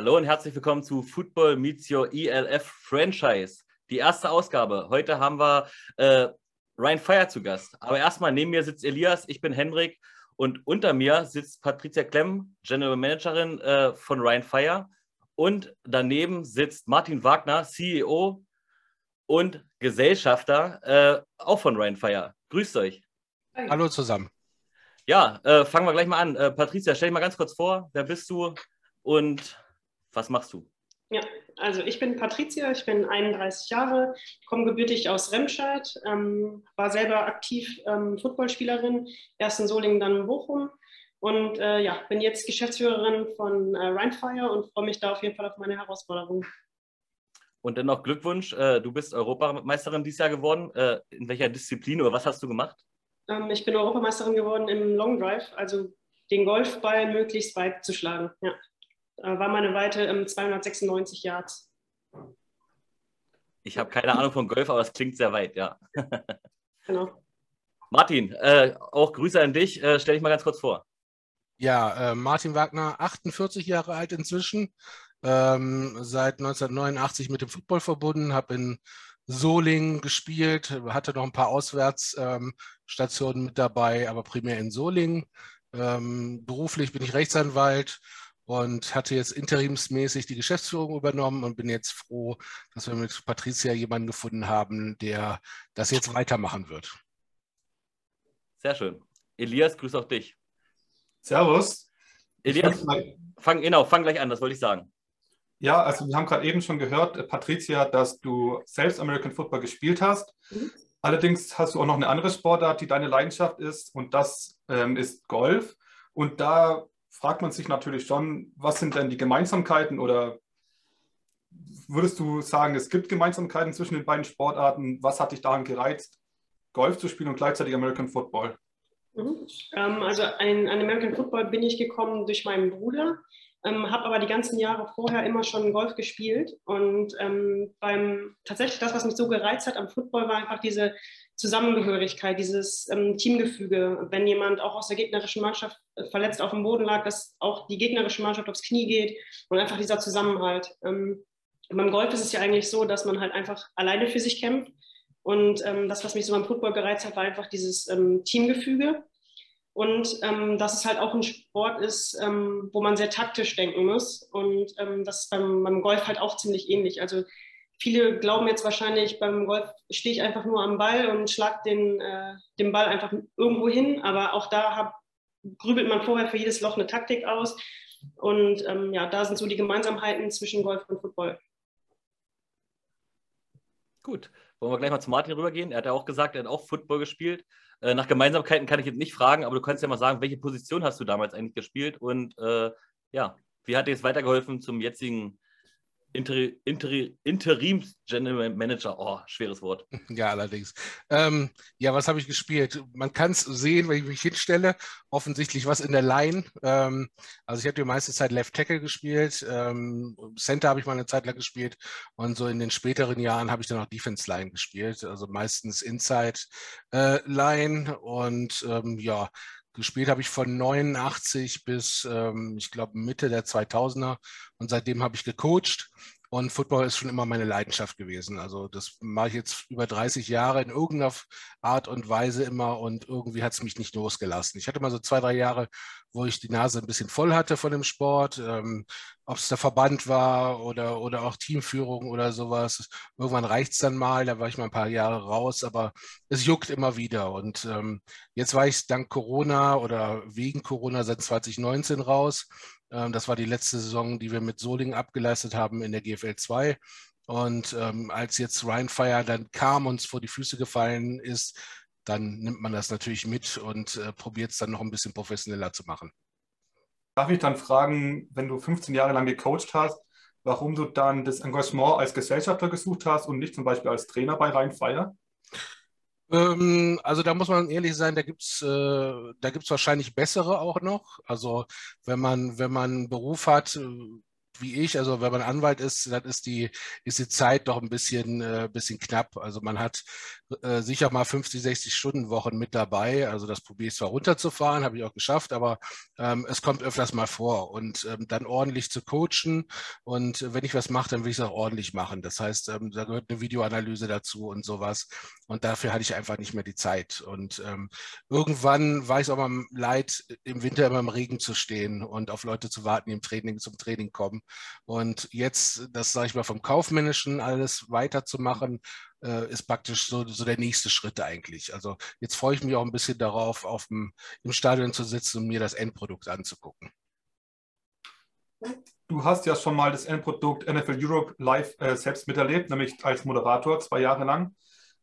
Hallo und herzlich willkommen zu Football Meets Your ELF Franchise. Die erste Ausgabe. Heute haben wir äh, Ryan Fire zu Gast. Aber erstmal neben mir sitzt Elias, ich bin Hendrik und unter mir sitzt Patricia Klemm, General Managerin äh, von Ryan Fire. Und daneben sitzt Martin Wagner, CEO und Gesellschafter, äh, auch von Ryan Fire. Grüßt euch. Hallo zusammen. Ja, äh, fangen wir gleich mal an. Äh, Patricia, stell dich mal ganz kurz vor. Wer bist du und was machst du? Ja, also ich bin Patricia, ich bin 31 Jahre, komme gebürtig aus Remscheid, ähm, war selber aktiv ähm, Footballspielerin, erst in Solingen, dann in Bochum und äh, ja, bin jetzt Geschäftsführerin von äh, Rheinfire und freue mich da auf jeden Fall auf meine Herausforderung. Und dennoch Glückwunsch, äh, du bist Europameisterin dieses Jahr geworden. Äh, in welcher Disziplin oder was hast du gemacht? Ähm, ich bin Europameisterin geworden im Long Drive, also den Golfball möglichst weit zu schlagen. Ja. Da war meine Weite ähm, 296 Yards. Ich habe keine Ahnung von Golf, aber es klingt sehr weit, ja. genau. Martin, äh, auch Grüße an dich. Äh, stell dich mal ganz kurz vor. Ja, äh, Martin Wagner, 48 Jahre alt inzwischen, ähm, seit 1989 mit dem Football verbunden, habe in Solingen gespielt, hatte noch ein paar Auswärtsstationen ähm, mit dabei, aber primär in Solingen. Ähm, beruflich bin ich Rechtsanwalt und hatte jetzt interimsmäßig die Geschäftsführung übernommen und bin jetzt froh, dass wir mit Patricia jemanden gefunden haben, der das jetzt weitermachen wird. Sehr schön. Elias, grüß auch dich. Servus. Elias, fang, genau, fang gleich an, das wollte ich sagen. Ja, also wir haben gerade eben schon gehört, äh, Patricia, dass du selbst American Football gespielt hast. Mhm. Allerdings hast du auch noch eine andere Sportart, die deine Leidenschaft ist, und das ähm, ist Golf. Und da fragt man sich natürlich schon, was sind denn die Gemeinsamkeiten oder würdest du sagen, es gibt Gemeinsamkeiten zwischen den beiden Sportarten? Was hat dich daran gereizt, Golf zu spielen und gleichzeitig American Football? Mhm. Ähm, also an American Football bin ich gekommen durch meinen Bruder ähm, habe aber die ganzen Jahre vorher immer schon Golf gespielt. Und ähm, beim tatsächlich das, was mich so gereizt hat am Football, war einfach diese Zusammengehörigkeit, dieses ähm, Teamgefüge. Wenn jemand auch aus der gegnerischen Mannschaft äh, verletzt auf dem Boden lag, dass auch die gegnerische Mannschaft aufs Knie geht und einfach dieser Zusammenhalt. Ähm, beim Golf ist es ja eigentlich so, dass man halt einfach alleine für sich kämpft. Und ähm, das, was mich so beim Football gereizt hat, war einfach dieses ähm, Teamgefüge und ähm, dass es halt auch ein Sport ist, ähm, wo man sehr taktisch denken muss. Und ähm, das ist beim, beim, Golf halt auch ziemlich ähnlich. Also viele glauben jetzt wahrscheinlich, beim Golf stehe ich einfach nur am Ball und schlage den, äh, den Ball einfach irgendwo hin. Aber auch da hab, grübelt man vorher für jedes Loch eine Taktik aus. Und ähm, ja, da sind so die Gemeinsamkeiten zwischen Golf und Football. Gut, wollen wir gleich mal zu Martin rübergehen. Er hat ja auch gesagt, er hat auch Football gespielt. Äh, nach Gemeinsamkeiten kann ich jetzt nicht fragen, aber du kannst ja mal sagen, welche Position hast du damals eigentlich gespielt und äh, ja, wie hat dir es weitergeholfen zum jetzigen Inter Inter Interims General Manager, oh, schweres Wort. Ja, allerdings. Ähm, ja, was habe ich gespielt? Man kann es sehen, wenn ich mich hinstelle. Offensichtlich was in der Line. Ähm, also ich habe die meiste Zeit Left Tackle gespielt. Ähm, Center habe ich mal eine Zeit lang gespielt. Und so in den späteren Jahren habe ich dann auch Defense Line gespielt. Also meistens Inside äh, Line. Und ähm, ja, Gespielt habe ich von 89 bis, ähm, ich glaube, Mitte der 2000er und seitdem habe ich gecoacht. Und Football ist schon immer meine Leidenschaft gewesen. Also das mache ich jetzt über 30 Jahre in irgendeiner Art und Weise immer und irgendwie hat es mich nicht losgelassen. Ich hatte mal so zwei, drei Jahre, wo ich die Nase ein bisschen voll hatte von dem Sport, ähm, ob es der Verband war oder, oder auch Teamführung oder sowas. Irgendwann reicht es dann mal, da war ich mal ein paar Jahre raus, aber es juckt immer wieder. Und ähm, jetzt war ich dank Corona oder wegen Corona seit 2019 raus das war die letzte Saison, die wir mit Solingen abgeleistet haben in der GFL 2. Und ähm, als jetzt Ryan Fire dann kam und uns vor die Füße gefallen ist, dann nimmt man das natürlich mit und äh, probiert es dann noch ein bisschen professioneller zu machen. Darf ich dann fragen, wenn du 15 Jahre lang gecoacht hast, warum du dann das Engagement als Gesellschafter gesucht hast und nicht zum Beispiel als Trainer bei Rhein Fire? Ähm, also da muss man ehrlich sein, da gibt es äh, da gibt's wahrscheinlich bessere auch noch. Also wenn man, wenn man einen Beruf hat, äh, wie ich, also wenn man Anwalt ist, dann ist die, ist die Zeit doch ein bisschen, äh, bisschen knapp. Also man hat äh, sicher mal 50, 60 Stunden Wochen mit dabei. Also das probiere ich zwar runterzufahren, habe ich auch geschafft, aber ähm, es kommt öfters mal vor. Und ähm, dann ordentlich zu coachen und wenn ich was mache, dann will ich es auch ordentlich machen. Das heißt, ähm, da gehört eine Videoanalyse dazu und sowas. Und dafür hatte ich einfach nicht mehr die Zeit. Und ähm, irgendwann war ich es auch mal leid, im Winter immer im Regen zu stehen und auf Leute zu warten, die im Training zum Training kommen. Und jetzt, das sage ich mal, vom Kaufmännischen alles weiterzumachen, äh, ist praktisch so, so der nächste Schritt eigentlich. Also jetzt freue ich mich auch ein bisschen darauf, auf dem, im Stadion zu sitzen und mir das Endprodukt anzugucken. Du hast ja schon mal das Endprodukt NFL Europe live äh, selbst miterlebt, nämlich als Moderator zwei Jahre lang.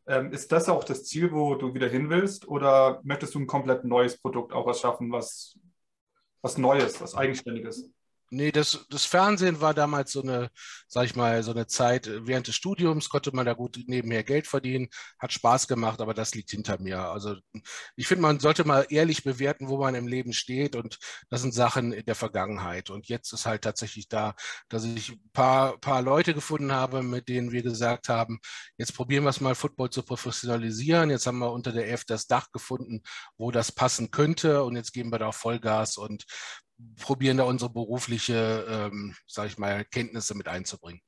Ähm, ist das auch das Ziel, wo du wieder hin willst? Oder möchtest du ein komplett neues Produkt auch erschaffen, was, was Neues, was Eigenständiges? Nee, das, das Fernsehen war damals so eine, sag ich mal, so eine Zeit, während des Studiums konnte man da gut nebenher Geld verdienen, hat Spaß gemacht, aber das liegt hinter mir. Also ich finde, man sollte mal ehrlich bewerten, wo man im Leben steht und das sind Sachen in der Vergangenheit. Und jetzt ist halt tatsächlich da, dass ich ein paar, paar Leute gefunden habe, mit denen wir gesagt haben, jetzt probieren wir es mal, Football zu professionalisieren. Jetzt haben wir unter der F das Dach gefunden, wo das passen könnte und jetzt geben wir da Vollgas und probieren da unsere berufliche, ähm, sage ich mal, Kenntnisse mit einzubringen.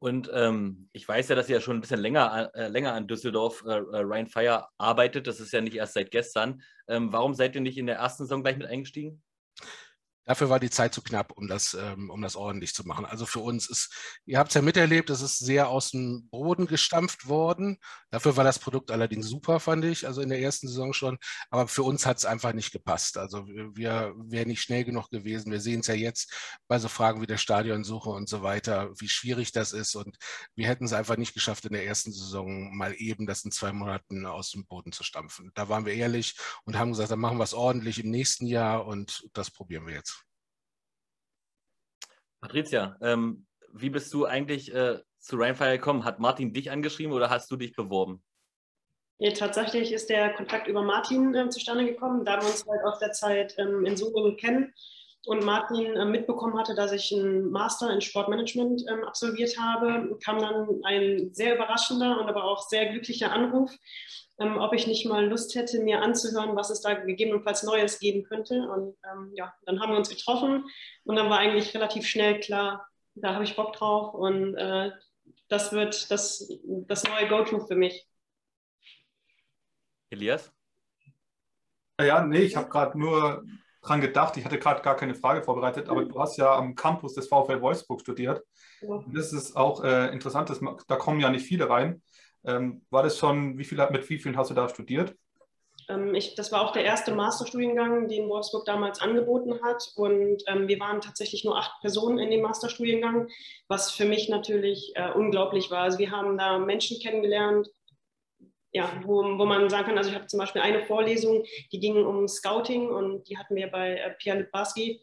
Und ähm, ich weiß ja, dass ihr ja schon ein bisschen länger, äh, länger an Düsseldorf äh, äh, Ryan Fire arbeitet. Das ist ja nicht erst seit gestern. Ähm, warum seid ihr nicht in der ersten Saison gleich mit eingestiegen? Dafür war die Zeit zu knapp, um das, ähm, um das ordentlich zu machen. Also für uns ist, ihr habt es ja miterlebt, es ist sehr aus dem Boden gestampft worden. Dafür war das Produkt allerdings super, fand ich, also in der ersten Saison schon. Aber für uns hat es einfach nicht gepasst. Also wir wären nicht schnell genug gewesen. Wir sehen es ja jetzt bei so Fragen wie der Stadionsuche und so weiter, wie schwierig das ist. Und wir hätten es einfach nicht geschafft, in der ersten Saison mal eben das in zwei Monaten aus dem Boden zu stampfen. Da waren wir ehrlich und haben gesagt, dann machen wir es ordentlich im nächsten Jahr und das probieren wir jetzt. Patricia, ähm, wie bist du eigentlich äh, zu Rainfire gekommen? Hat Martin dich angeschrieben oder hast du dich beworben? Ja, tatsächlich ist der Kontakt über Martin äh, zustande gekommen, da wir uns halt aus der Zeit ähm, in Summe kennen und Martin äh, mitbekommen hatte, dass ich einen Master in Sportmanagement ähm, absolviert habe, kam dann ein sehr überraschender und aber auch sehr glücklicher Anruf, ähm, ob ich nicht mal Lust hätte, mir anzuhören, was es da gegebenenfalls Neues geben könnte. Und ähm, ja, dann haben wir uns getroffen und dann war eigentlich relativ schnell klar, da habe ich Bock drauf und äh, das wird das, das neue Go-To für mich. Elias? Ja, nee, ich habe gerade nur dran gedacht. Ich hatte gerade gar keine Frage vorbereitet, aber du hast ja am Campus des VfL Wolfsburg studiert. Ja. Das ist auch äh, interessant, das, da kommen ja nicht viele rein. Ähm, war das schon, wie viel, mit wie vielen hast du da studiert? Ähm, ich, das war auch der erste Masterstudiengang, den Wolfsburg damals angeboten hat. Und ähm, wir waren tatsächlich nur acht Personen in dem Masterstudiengang, was für mich natürlich äh, unglaublich war. Also wir haben da Menschen kennengelernt, ja, wo, wo man sagen kann, also ich habe zum Beispiel eine Vorlesung, die ging um Scouting und die hatten wir bei äh, Pierre Littbarski.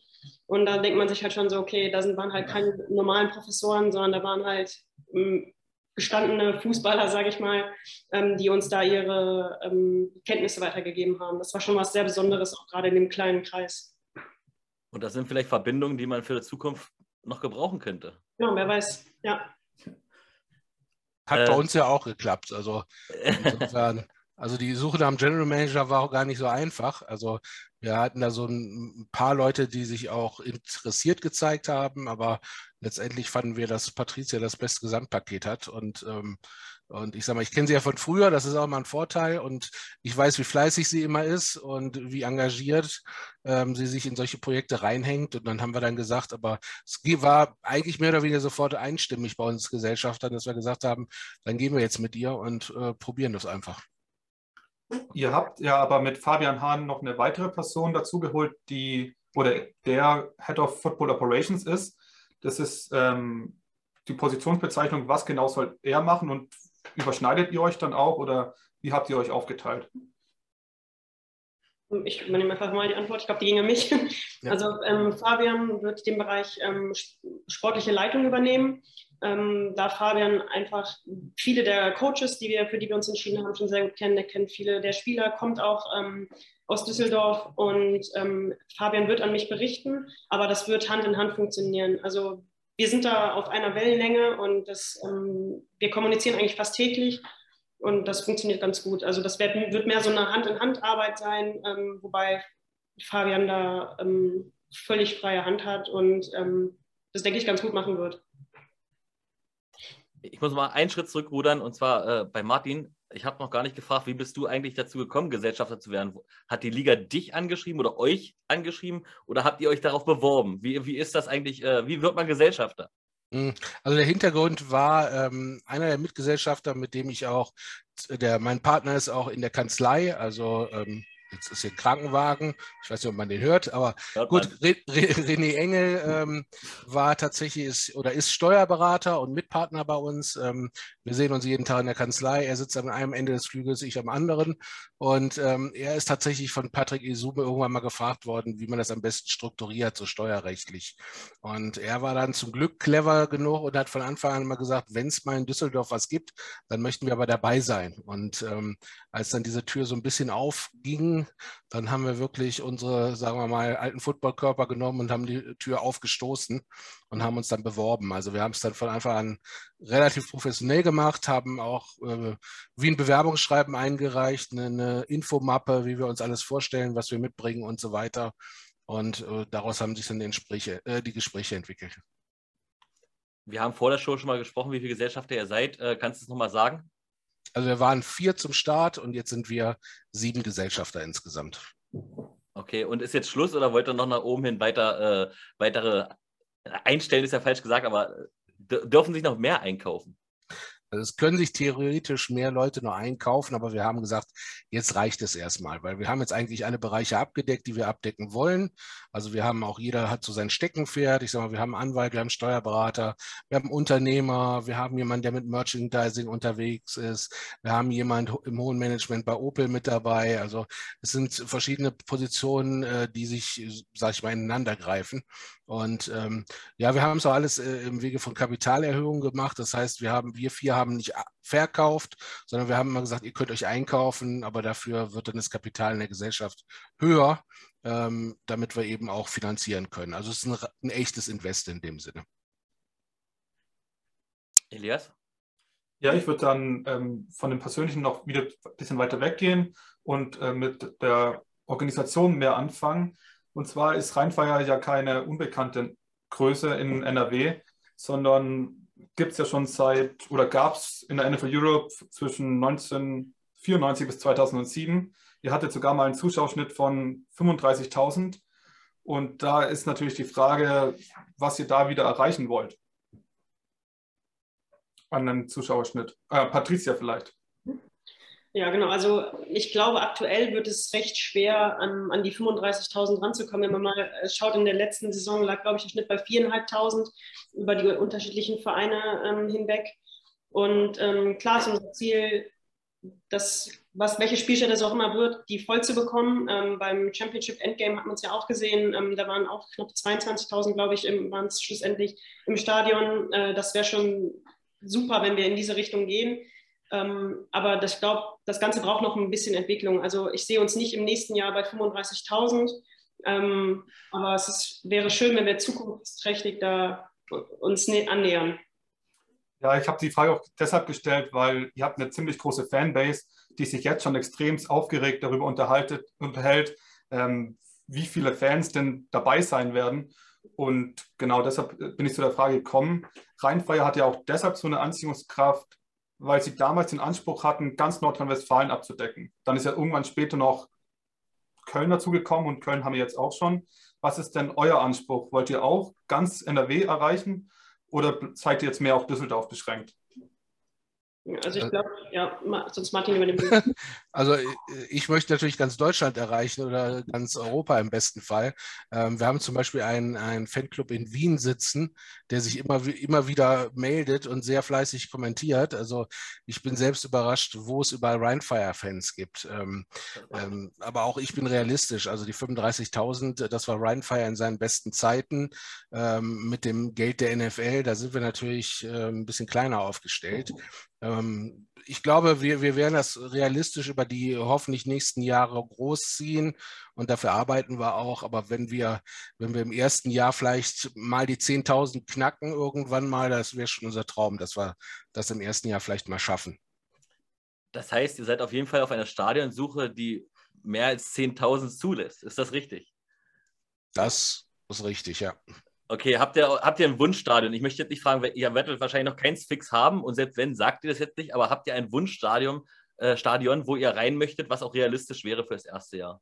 Und da denkt man sich halt schon so, okay, da sind, waren halt keine normalen Professoren, sondern da waren halt ähm, gestandene Fußballer, sage ich mal, ähm, die uns da ihre ähm, Kenntnisse weitergegeben haben. Das war schon was sehr Besonderes, auch gerade in dem kleinen Kreis. Und das sind vielleicht Verbindungen, die man für die Zukunft noch gebrauchen könnte. Ja, wer weiß, ja. Hat äh, bei uns ja auch geklappt. Also insofern, also die Suche nach einem General Manager war auch gar nicht so einfach. Also wir hatten da so ein paar Leute, die sich auch interessiert gezeigt haben, aber letztendlich fanden wir, dass Patricia das beste Gesamtpaket hat. Und, ähm, und ich sage mal, ich kenne sie ja von früher, das ist auch mal ein Vorteil. Und ich weiß, wie fleißig sie immer ist und wie engagiert ähm, sie sich in solche Projekte reinhängt. Und dann haben wir dann gesagt, aber es war eigentlich mehr oder weniger sofort einstimmig bei uns Gesellschaftern, dass wir gesagt haben, dann gehen wir jetzt mit ihr und äh, probieren das einfach. Ihr habt ja aber mit Fabian Hahn noch eine weitere Person dazugeholt, die oder der Head of Football Operations ist. Das ist ähm, die Positionsbezeichnung, was genau soll er machen und überschneidet ihr euch dann auch oder wie habt ihr euch aufgeteilt? Ich übernehme einfach mal die Antwort. Ich glaube, die ging an mich. Ja. Also ähm, Fabian wird den Bereich ähm, sportliche Leitung übernehmen. Ähm, da Fabian einfach viele der Coaches, die wir, für die wir uns entschieden haben, schon sehr gut kennen. Er kennt viele der Spieler, kommt auch ähm, aus Düsseldorf und ähm, Fabian wird an mich berichten, aber das wird Hand in Hand funktionieren. Also wir sind da auf einer Wellenlänge und das, ähm, wir kommunizieren eigentlich fast täglich und das funktioniert ganz gut. Also das wird, wird mehr so eine Hand-in-Hand-Arbeit sein, ähm, wobei Fabian da ähm, völlig freie Hand hat und das, denke ich, ganz gut machen wird. Ich muss mal einen Schritt zurückrudern und zwar äh, bei Martin. Ich habe noch gar nicht gefragt, wie bist du eigentlich dazu gekommen, Gesellschafter zu werden? Hat die Liga dich angeschrieben oder euch angeschrieben oder habt ihr euch darauf beworben? Wie, wie ist das eigentlich? Äh, wie wird man Gesellschafter? Hm, also der Hintergrund war ähm, einer der Mitgesellschafter, mit dem ich auch, der mein Partner ist auch in der Kanzlei, also ähm, Jetzt ist hier ein Krankenwagen. Ich weiß nicht, ob man den hört, aber hört gut, René Engel ähm, war tatsächlich ist, oder ist Steuerberater und Mitpartner bei uns. Ähm, wir sehen uns jeden Tag in der Kanzlei. Er sitzt an einem Ende des Flügels, ich am anderen. Und ähm, er ist tatsächlich von Patrick Isume irgendwann mal gefragt worden, wie man das am besten strukturiert, so steuerrechtlich. Und er war dann zum Glück clever genug und hat von Anfang an mal gesagt, wenn es mal in Düsseldorf was gibt, dann möchten wir aber dabei sein. Und ähm, als dann diese Tür so ein bisschen aufging, dann haben wir wirklich unsere, sagen wir mal, alten Footballkörper genommen und haben die Tür aufgestoßen und haben uns dann beworben. Also wir haben es dann von Anfang an relativ professionell gemacht, haben auch äh, wie ein Bewerbungsschreiben eingereicht, eine, eine, Infomappe, wie wir uns alles vorstellen, was wir mitbringen und so weiter. Und äh, daraus haben sich dann die Gespräche, äh, die Gespräche entwickelt. Wir haben vor der Show schon mal gesprochen, wie viele Gesellschafter ihr seid. Äh, kannst du es nochmal sagen? Also wir waren vier zum Start und jetzt sind wir sieben Gesellschafter insgesamt. Okay, und ist jetzt Schluss oder wollt ihr noch nach oben hin weiter, äh, weitere einstellen, ist ja falsch gesagt, aber äh, dürfen sich noch mehr einkaufen? Also es können sich theoretisch mehr Leute noch einkaufen, aber wir haben gesagt, jetzt reicht es erstmal, weil wir haben jetzt eigentlich alle Bereiche abgedeckt, die wir abdecken wollen. Also wir haben auch, jeder hat so sein Steckenpferd. Ich sage mal, wir haben Anwalt, wir haben Steuerberater, wir haben Unternehmer, wir haben jemanden, der mit Merchandising unterwegs ist, wir haben jemanden im hohen Management bei Opel mit dabei. Also es sind verschiedene Positionen, äh, die sich, sage ich mal, ineinander greifen. Und ähm, ja, wir haben es auch alles äh, im Wege von Kapitalerhöhungen gemacht. Das heißt, wir haben, wir vier haben nicht verkauft, sondern wir haben immer gesagt, ihr könnt euch einkaufen, aber dafür wird dann das Kapital in der Gesellschaft höher, ähm, damit wir eben auch finanzieren können. Also es ist ein, ein echtes Invest in dem Sinne. Elias? Ja, ich würde dann ähm, von dem Persönlichen noch wieder ein bisschen weiter weggehen und äh, mit der Organisation mehr anfangen. Und zwar ist Rheinfeier ja keine unbekannte Größe in NRW, sondern gibt es ja schon seit oder gab es in der NFL Europe zwischen 1994 bis 2007. Ihr hattet sogar mal einen Zuschauerschnitt von 35.000. Und da ist natürlich die Frage, was ihr da wieder erreichen wollt. An einem Zuschauerschnitt. Äh, Patricia vielleicht. Ja, genau. Also ich glaube, aktuell wird es recht schwer, an, an die 35.000 ranzukommen. Wenn man mal äh, schaut, in der letzten Saison lag, glaube ich, der Schnitt bei 4.500 über die unterschiedlichen Vereine ähm, hinweg. Und ähm, klar ist unser Ziel, das, was, welche Spielstätte es auch immer wird, die voll zu bekommen. Ähm, beim Championship Endgame hat man es ja auch gesehen. Ähm, da waren auch knapp 22.000, glaube ich, waren es schlussendlich im Stadion. Äh, das wäre schon super, wenn wir in diese Richtung gehen. Ähm, aber das, ich glaube, das Ganze braucht noch ein bisschen Entwicklung. Also ich sehe uns nicht im nächsten Jahr bei 35.000. Ähm, aber es ist, wäre schön, wenn wir zukunftsträchtig da uns annähern. Ja, ich habe die Frage auch deshalb gestellt, weil ihr habt eine ziemlich große Fanbase, die sich jetzt schon extrem aufgeregt darüber unterhält, ähm, wie viele Fans denn dabei sein werden. Und genau deshalb bin ich zu der Frage gekommen. Rheinfeier hat ja auch deshalb so eine Anziehungskraft, weil sie damals den Anspruch hatten, ganz Nordrhein-Westfalen abzudecken. Dann ist ja irgendwann später noch Köln dazugekommen und Köln haben wir jetzt auch schon. Was ist denn euer Anspruch? Wollt ihr auch ganz NRW erreichen oder seid ihr jetzt mehr auf Düsseldorf beschränkt? Also ich glaube, ja, sonst Martin übernimmt. also ich möchte natürlich ganz Deutschland erreichen oder ganz Europa im besten Fall. Ähm, wir haben zum Beispiel einen, einen Fanclub in Wien sitzen, der sich immer, immer wieder meldet und sehr fleißig kommentiert. Also ich bin selbst überrascht, wo es überall Rheinfire-Fans gibt. Ähm, ähm, aber auch ich bin realistisch. Also die 35.000, das war Rheinfire in seinen besten Zeiten. mit dem Geld der NFL, da sind wir natürlich ein bisschen kleiner aufgestellt. Ähm, ich glaube, wir, wir werden das realistisch über die hoffentlich nächsten Jahre großziehen und dafür arbeiten wir auch. Aber wenn wir, wenn wir im ersten Jahr vielleicht mal die 10.000 knacken irgendwann mal, das wäre schon unser Traum, dass wir das im ersten Jahr vielleicht mal schaffen. Das heißt, ihr seid auf jeden Fall auf einer Stadionsuche, die mehr als 10.000 zulässt. Ist das richtig? Das ist richtig, ja. Okay, habt ihr, habt ihr ein Wunschstadion? Ich möchte jetzt nicht fragen, ihr werdet wahrscheinlich noch keins fix haben und selbst wenn, sagt ihr das jetzt nicht, aber habt ihr ein Wunschstadion, äh, Stadion, wo ihr rein möchtet, was auch realistisch wäre für das erste Jahr?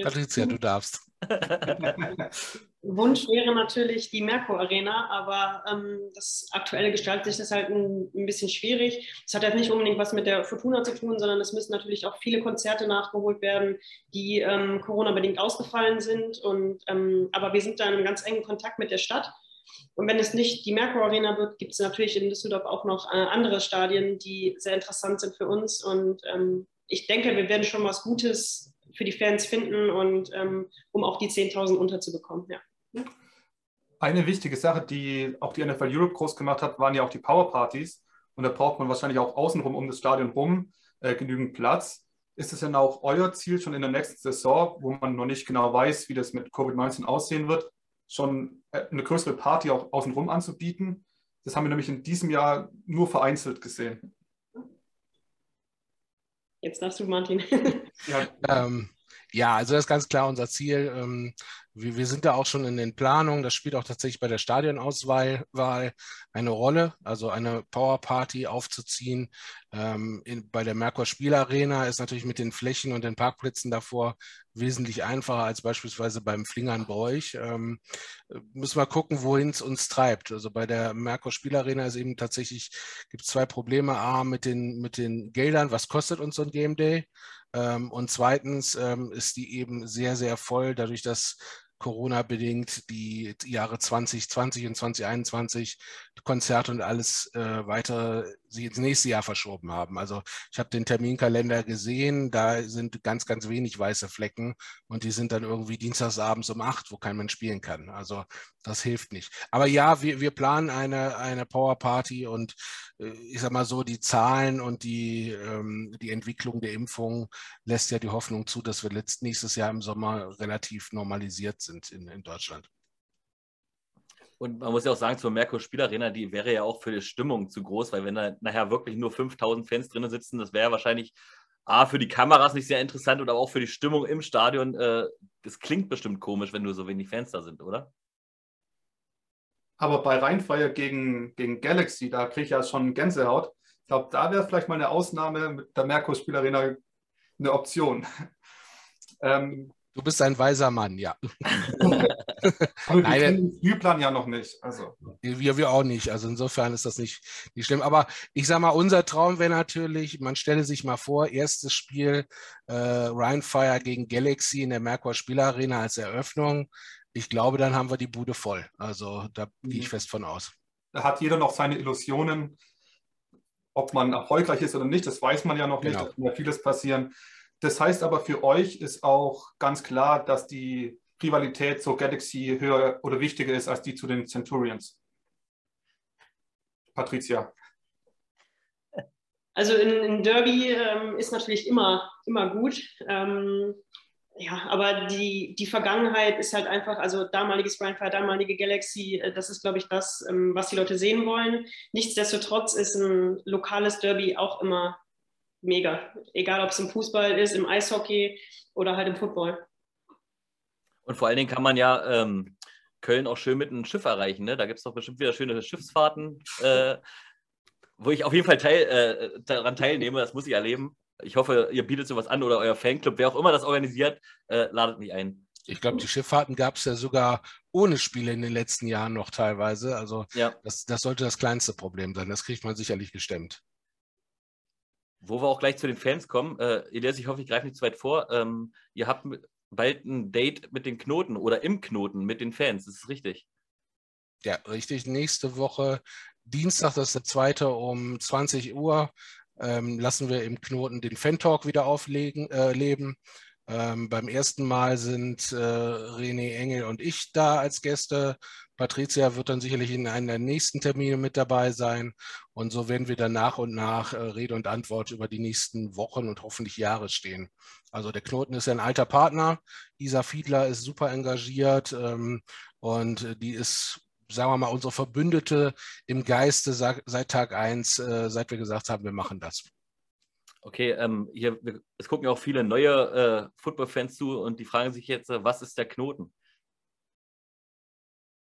Patricia, du darfst. Wunsch wäre natürlich die Merkur Arena, aber ähm, das aktuelle gestaltet sich das halt ein, ein bisschen schwierig. Es hat halt nicht unbedingt was mit der Fortuna zu tun, sondern es müssen natürlich auch viele Konzerte nachgeholt werden, die ähm, Corona-bedingt ausgefallen sind. Und, ähm, aber wir sind da in ganz engen Kontakt mit der Stadt. Und wenn es nicht die Merkur Arena wird, gibt es natürlich in Düsseldorf auch noch äh, andere Stadien, die sehr interessant sind für uns. Und ähm, ich denke, wir werden schon was Gutes für die Fans finden und ähm, um auch die 10.000 unterzubekommen. Ja. Eine wichtige Sache, die auch die NFL Europe groß gemacht hat, waren ja auch die Powerpartys. Und da braucht man wahrscheinlich auch außenrum um das Stadion rum äh, genügend Platz. Ist es denn auch euer Ziel schon in der nächsten Saison, wo man noch nicht genau weiß, wie das mit Covid-19 aussehen wird, schon äh, eine größere Party auch außenrum anzubieten? Das haben wir nämlich in diesem Jahr nur vereinzelt gesehen. Jetzt darfst du, Martin. ja, ähm, ja, also das ist ganz klar unser Ziel. Ähm, wir, wir, sind da auch schon in den Planungen. Das spielt auch tatsächlich bei der Stadionauswahl eine Rolle, also eine Powerparty aufzuziehen. Ähm, in, bei der Merkur Spielarena ist natürlich mit den Flächen und den Parkplätzen davor wesentlich einfacher als beispielsweise beim Flingern bei euch. Ähm, müssen wir gucken, wohin es uns treibt. Also bei der Merkur Spielarena ist eben tatsächlich, gibt es zwei Probleme. A, mit den, mit den Geldern, was kostet uns so ein Game Day? Ähm, und zweitens ähm, ist die eben sehr, sehr voll, dadurch, dass Corona-bedingt die Jahre 2020 und 2021 Konzerte und alles äh, weitere sie ins nächste Jahr verschoben haben. Also ich habe den Terminkalender gesehen, da sind ganz, ganz wenig weiße Flecken und die sind dann irgendwie dienstagsabends um acht, wo kein Mensch spielen kann. Also das hilft nicht. Aber ja, wir, wir planen eine, eine Power Party und äh, ich sag mal so, die Zahlen und die, ähm, die Entwicklung der Impfung lässt ja die Hoffnung zu, dass wir letzt, nächstes Jahr im Sommer relativ normalisiert sind in, in Deutschland. Und man muss ja auch sagen, zur Merkur Spielarena, die wäre ja auch für die Stimmung zu groß, weil wenn da nachher wirklich nur 5000 Fans drinnen sitzen, das wäre ja wahrscheinlich A, für die Kameras nicht sehr interessant aber auch für die Stimmung im Stadion. Äh, das klingt bestimmt komisch, wenn nur so wenig Fans da sind, oder? Aber bei Rheinfire gegen, gegen Galaxy, da kriege ich ja schon Gänsehaut. Ich glaube, da wäre vielleicht mal eine Ausnahme mit der Merkur Spielarena eine Option. ähm, Du bist ein weiser Mann, ja. Aber wir Nein, kennen den Spielplan ja noch nicht. Also. Wir, wir auch nicht. Also insofern ist das nicht, nicht schlimm. Aber ich sage mal, unser Traum wäre natürlich, man stelle sich mal vor, erstes Spiel äh, Rheinfire gegen Galaxy in der Merkur Spielarena als Eröffnung. Ich glaube, dann haben wir die Bude voll. Also da mhm. gehe ich fest von aus. Da hat jeder noch seine Illusionen. Ob man erfolgreich ist oder nicht, das weiß man ja noch nicht. Genau. Da kann ja vieles passieren. Das heißt aber für euch ist auch ganz klar, dass die Rivalität zur Galaxy höher oder wichtiger ist als die zu den Centurions. Patricia. Also in, in Derby ähm, ist natürlich immer, immer gut. Ähm, ja, aber die, die Vergangenheit ist halt einfach, also damaliges Rheinfire, damalige Galaxy, äh, das ist, glaube ich, das, ähm, was die Leute sehen wollen. Nichtsdestotrotz ist ein lokales Derby auch immer mega. Egal, ob es im Fußball ist, im Eishockey oder halt im Football. Und vor allen Dingen kann man ja ähm, Köln auch schön mit einem Schiff erreichen. Ne? Da gibt es doch bestimmt wieder schöne Schiffsfahrten, äh, wo ich auf jeden Fall teil, äh, daran teilnehme. Das muss ich erleben. Ich hoffe, ihr bietet sowas an oder euer Fanclub, wer auch immer das organisiert, äh, ladet mich ein. Ich glaube, die Schifffahrten gab es ja sogar ohne Spiele in den letzten Jahren noch teilweise. Also ja. das, das sollte das kleinste Problem sein. Das kriegt man sicherlich gestemmt. Wo wir auch gleich zu den Fans kommen, äh, Elias, ich hoffe, ich greife nicht zu weit vor. Ähm, ihr habt bald ein Date mit den Knoten oder im Knoten mit den Fans, ist es richtig? Ja, richtig. Nächste Woche, Dienstag, das ist der zweite um 20 Uhr, ähm, lassen wir im Knoten den Fan-Talk wieder auflegen, äh. Ähm, beim ersten Mal sind äh, René Engel und ich da als Gäste. Patricia wird dann sicherlich in einem der nächsten Termine mit dabei sein. Und so werden wir dann nach und nach äh, Rede und Antwort über die nächsten Wochen und hoffentlich Jahre stehen. Also der Knoten ist ja ein alter Partner. Isa Fiedler ist super engagiert ähm, und die ist sagen wir mal, unsere Verbündete im Geiste seit Tag 1, äh, seit wir gesagt haben, wir machen das. Okay, ähm, hier, es gucken ja auch viele neue äh, Football-Fans zu und die fragen sich jetzt, äh, was ist der Knoten?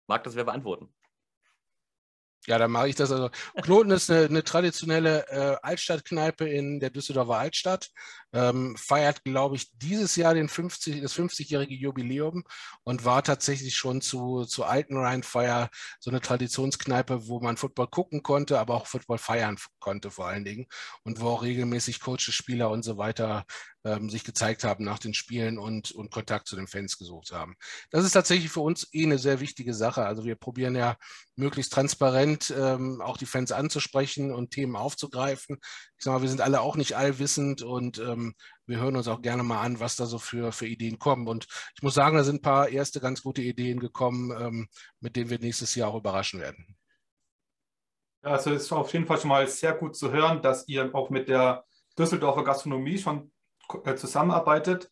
Mag das wer beantworten? Ja, dann mache ich das. Also Knoten ist eine, eine traditionelle äh, Altstadtkneipe in der Düsseldorfer Altstadt. Ähm, feiert, glaube ich, dieses Jahr den 50, das 50-jährige Jubiläum und war tatsächlich schon zu, zu alten Rheinfeier so eine Traditionskneipe, wo man Football gucken konnte, aber auch Football feiern konnte vor allen Dingen und wo auch regelmäßig Coaches, Spieler und so weiter ähm, sich gezeigt haben nach den Spielen und, und Kontakt zu den Fans gesucht haben. Das ist tatsächlich für uns eh eine sehr wichtige Sache. Also wir probieren ja möglichst transparent ähm, auch die Fans anzusprechen und Themen aufzugreifen. Ich sage mal, wir sind alle auch nicht allwissend und ähm, wir hören uns auch gerne mal an, was da so für, für Ideen kommen. Und ich muss sagen, da sind ein paar erste ganz gute Ideen gekommen, ähm, mit denen wir nächstes Jahr auch überraschen werden. Also es ist auf jeden Fall schon mal sehr gut zu hören, dass ihr auch mit der Düsseldorfer Gastronomie schon äh, zusammenarbeitet.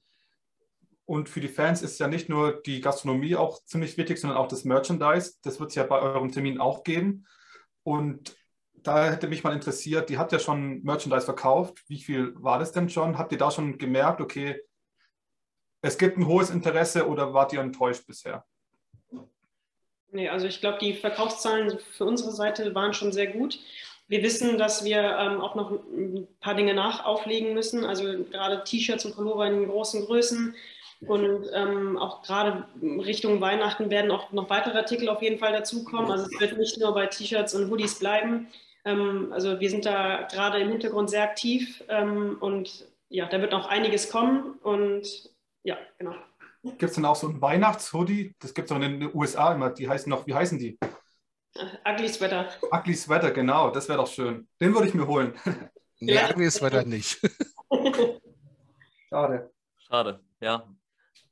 Und für die Fans ist ja nicht nur die Gastronomie auch ziemlich wichtig, sondern auch das Merchandise. Das wird es ja bei eurem Termin auch geben. Und da hätte mich mal interessiert, die habt ja schon Merchandise verkauft. Wie viel war das denn schon? Habt ihr da schon gemerkt, okay, es gibt ein hohes Interesse oder wart ihr enttäuscht bisher? Nee, also ich glaube, die Verkaufszahlen für unsere Seite waren schon sehr gut. Wir wissen, dass wir ähm, auch noch ein paar Dinge nachauflegen müssen, also gerade T-Shirts und Pullover in großen Größen. Und ähm, auch gerade Richtung Weihnachten werden auch noch weitere Artikel auf jeden Fall dazukommen. Also es wird nicht nur bei T-Shirts und Hoodies bleiben. Ähm, also wir sind da gerade im Hintergrund sehr aktiv ähm, und ja, da wird noch einiges kommen. Und ja, genau. Gibt es dann auch so ein Weihnachtshoodie? Das gibt es auch in den USA immer. Die heißen noch, wie heißen die? Ugly Sweater. Ugly Sweater, genau, das wäre doch schön. Den würde ich mir holen. Nee, ja. Ugly Sweater nicht. Schade. Schade, ja.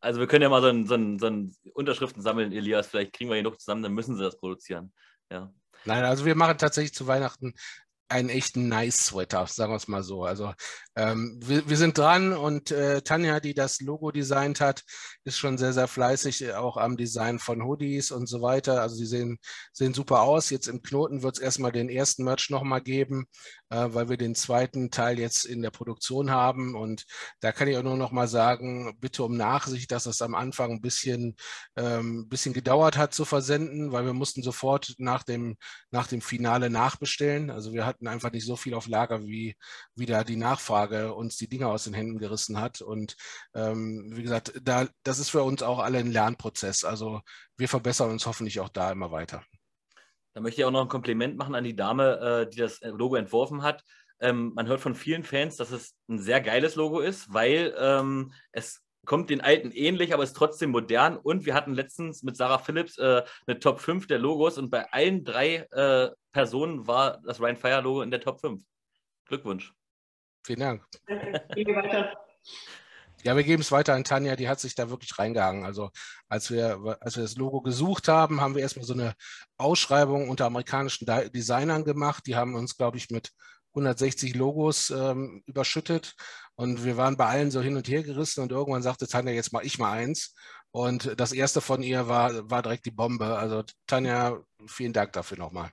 Also wir können ja mal so ein, so ein, so ein Unterschriften sammeln, Elias. Vielleicht kriegen wir hier noch zusammen, dann müssen sie das produzieren. Ja. Nein, also wir machen tatsächlich zu Weihnachten einen echten Nice-Sweater, sagen wir es mal so. Also ähm, wir, wir, sind dran und äh, Tanja, die das Logo designt hat, ist schon sehr, sehr fleißig, äh, auch am Design von Hoodies und so weiter. Also sie sehen, sehen super aus. Jetzt im Knoten wird es erstmal den ersten Merch nochmal geben, äh, weil wir den zweiten Teil jetzt in der Produktion haben. Und da kann ich auch nur noch mal sagen, bitte um Nachsicht, dass es am Anfang ein bisschen, ähm, bisschen gedauert hat zu versenden, weil wir mussten sofort nach dem, nach dem Finale nachbestellen. Also wir hatten einfach nicht so viel auf Lager, wie, wie da die Nachfrage uns die Dinge aus den Händen gerissen hat. Und ähm, wie gesagt, da, das ist für uns auch alle ein Lernprozess. Also wir verbessern uns hoffentlich auch da immer weiter. Da möchte ich auch noch ein Kompliment machen an die Dame, äh, die das Logo entworfen hat. Ähm, man hört von vielen Fans, dass es ein sehr geiles Logo ist, weil ähm, es kommt den alten ähnlich, aber ist trotzdem modern. Und wir hatten letztens mit Sarah Phillips äh, eine Top 5 der Logos und bei allen drei äh, Personen war das Ryan Fire Logo in der Top 5. Glückwunsch. Vielen Dank. Danke. Gehen weiter. Ja, wir geben es weiter an Tanja, die hat sich da wirklich reingehangen. Also als wir, als wir das Logo gesucht haben, haben wir erstmal so eine Ausschreibung unter amerikanischen Designern gemacht. Die haben uns, glaube ich, mit 160 Logos ähm, überschüttet und wir waren bei allen so hin und her gerissen und irgendwann sagte Tanja, jetzt mache ich mal eins. Und das erste von ihr war, war direkt die Bombe. Also Tanja, vielen Dank dafür nochmal.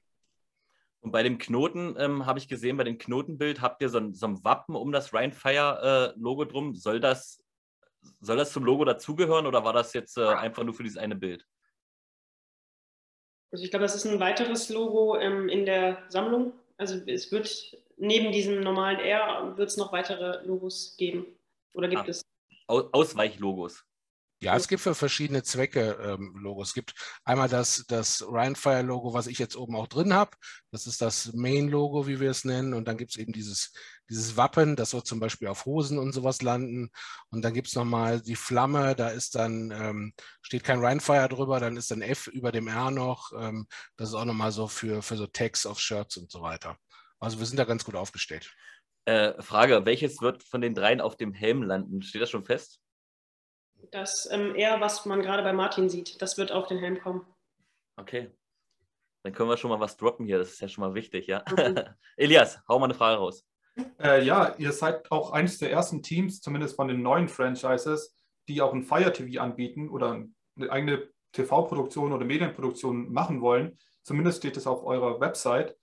Und bei dem Knoten ähm, habe ich gesehen, bei dem Knotenbild habt ihr so ein, so ein Wappen um das Rheinfire-Logo äh, drum. Soll das, soll das zum Logo dazugehören oder war das jetzt äh, einfach nur für dieses eine Bild? Also ich glaube, das ist ein weiteres Logo ähm, in der Sammlung. Also es wird neben diesem normalen R wird es noch weitere Logos geben. Oder gibt ah, es? Ausweichlogos. Ja, es gibt für verschiedene Zwecke ähm, Logos. Es gibt einmal das, das Rhinefire-Logo, was ich jetzt oben auch drin habe. Das ist das Main-Logo, wie wir es nennen. Und dann gibt es eben dieses, dieses Wappen, das soll zum Beispiel auf Hosen und sowas landen. Und dann gibt es nochmal die Flamme, da ist dann, ähm, steht kein Rhinefire drüber, dann ist ein F über dem R noch. Ähm, das ist auch nochmal so für, für so Tags auf Shirts und so weiter. Also wir sind da ganz gut aufgestellt. Äh, Frage, welches wird von den dreien auf dem Helm landen? Steht das schon fest? Das ähm, eher, was man gerade bei Martin sieht, das wird auf den Helm kommen. Okay. Dann können wir schon mal was droppen hier, das ist ja schon mal wichtig, ja. Mhm. Elias, hau mal eine Frage raus. Äh, ja, ihr seid auch eines der ersten Teams, zumindest von den neuen Franchises, die auch ein Fire TV anbieten oder eine eigene TV-Produktion oder Medienproduktion machen wollen. Zumindest steht es auf eurer Website.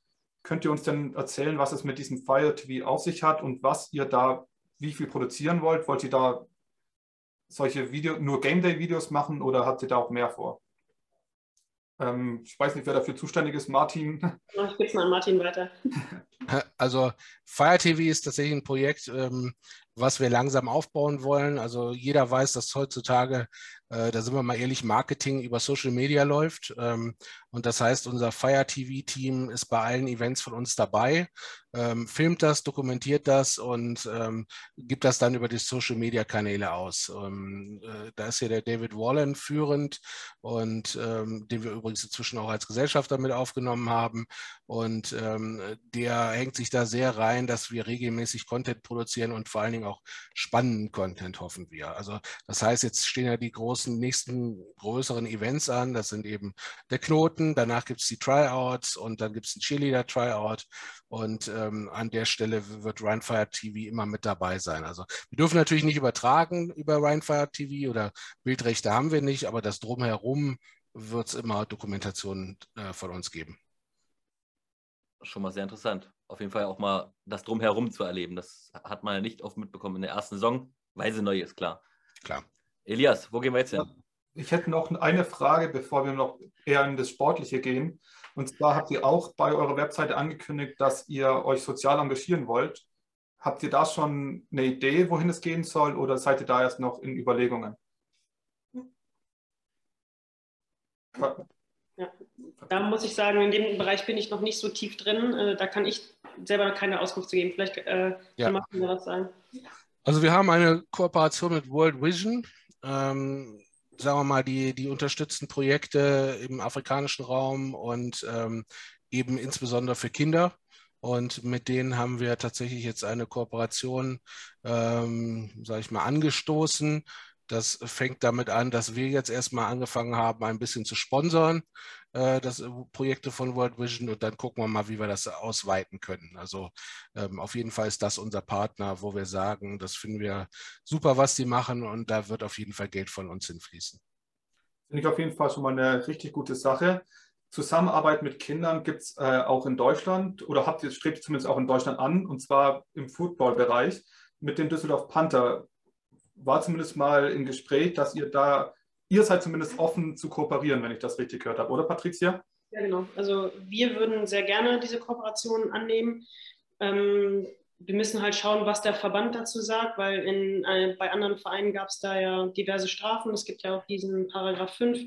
Könnt ihr uns denn erzählen, was es mit diesem Fire TV auf sich hat und was ihr da, wie viel produzieren wollt? Wollt ihr da solche Video, nur Game Day-Videos machen oder habt ihr da auch mehr vor? Ähm, ich weiß nicht, wer dafür zuständig ist. Martin. Ich gebe es mal an Martin weiter. Also Fire TV ist tatsächlich ein Projekt, ähm, was wir langsam aufbauen wollen. Also jeder weiß, dass heutzutage, äh, da sind wir mal ehrlich, Marketing über Social Media läuft. Ähm, und das heißt, unser Fire TV-Team ist bei allen Events von uns dabei, ähm, filmt das, dokumentiert das und ähm, gibt das dann über die Social-Media-Kanäle aus. Ähm, äh, da ist hier der David Wallen führend und ähm, den wir übrigens inzwischen auch als Gesellschafter mit aufgenommen haben. Und ähm, der hängt sich da sehr rein, dass wir regelmäßig Content produzieren und vor allen Dingen auch spannenden Content, hoffen wir. Also das heißt, jetzt stehen ja die großen, nächsten größeren Events an. Das sind eben der Knoten, danach gibt es die Tryouts und dann gibt es ein Cheerleader-Tryout. Und ähm, an der Stelle wird Rhinefire TV immer mit dabei sein. Also wir dürfen natürlich nicht übertragen über Rhinefire TV oder Bildrechte haben wir nicht, aber das drumherum wird es immer Dokumentationen äh, von uns geben. Schon mal sehr interessant auf jeden Fall auch mal das Drumherum zu erleben. Das hat man ja nicht oft mitbekommen in der ersten Saison, weil sie neu ist, klar. Klar. Elias, wo gehen wir jetzt hin? Ich hätte noch eine Frage, bevor wir noch eher in das Sportliche gehen. Und zwar habt ihr auch bei eurer Webseite angekündigt, dass ihr euch sozial engagieren wollt. Habt ihr da schon eine Idee, wohin es gehen soll, oder seid ihr da erst noch in Überlegungen? Ja. Da muss ich sagen, in dem Bereich bin ich noch nicht so tief drin. Äh, da kann ich selber keine Auskunft zu geben. Vielleicht äh, ja. kann Martin was sagen. Also wir haben eine Kooperation mit World Vision. Ähm, sagen wir mal, die, die unterstützen Projekte im afrikanischen Raum und ähm, eben insbesondere für Kinder. Und mit denen haben wir tatsächlich jetzt eine Kooperation, ähm, sage ich mal, angestoßen. Das fängt damit an, dass wir jetzt erstmal angefangen haben, ein bisschen zu sponsern, äh, das äh, Projekte von World Vision und dann gucken wir mal, wie wir das ausweiten können. Also ähm, auf jeden Fall ist das unser Partner, wo wir sagen, das finden wir super, was die machen und da wird auf jeden Fall Geld von uns hinfließen. Finde ich auf jeden Fall schon mal eine richtig gute Sache. Zusammenarbeit mit Kindern gibt es äh, auch in Deutschland oder habt ihr strebt zumindest auch in Deutschland an und zwar im Football-Bereich mit dem Düsseldorf Panther war zumindest mal im Gespräch, dass ihr da, ihr seid zumindest offen zu kooperieren, wenn ich das richtig gehört habe, oder Patricia? Ja, genau. Also wir würden sehr gerne diese Kooperation annehmen. Ähm, wir müssen halt schauen, was der Verband dazu sagt, weil in, äh, bei anderen Vereinen gab es da ja diverse Strafen. Es gibt ja auch diesen Paragraph 5,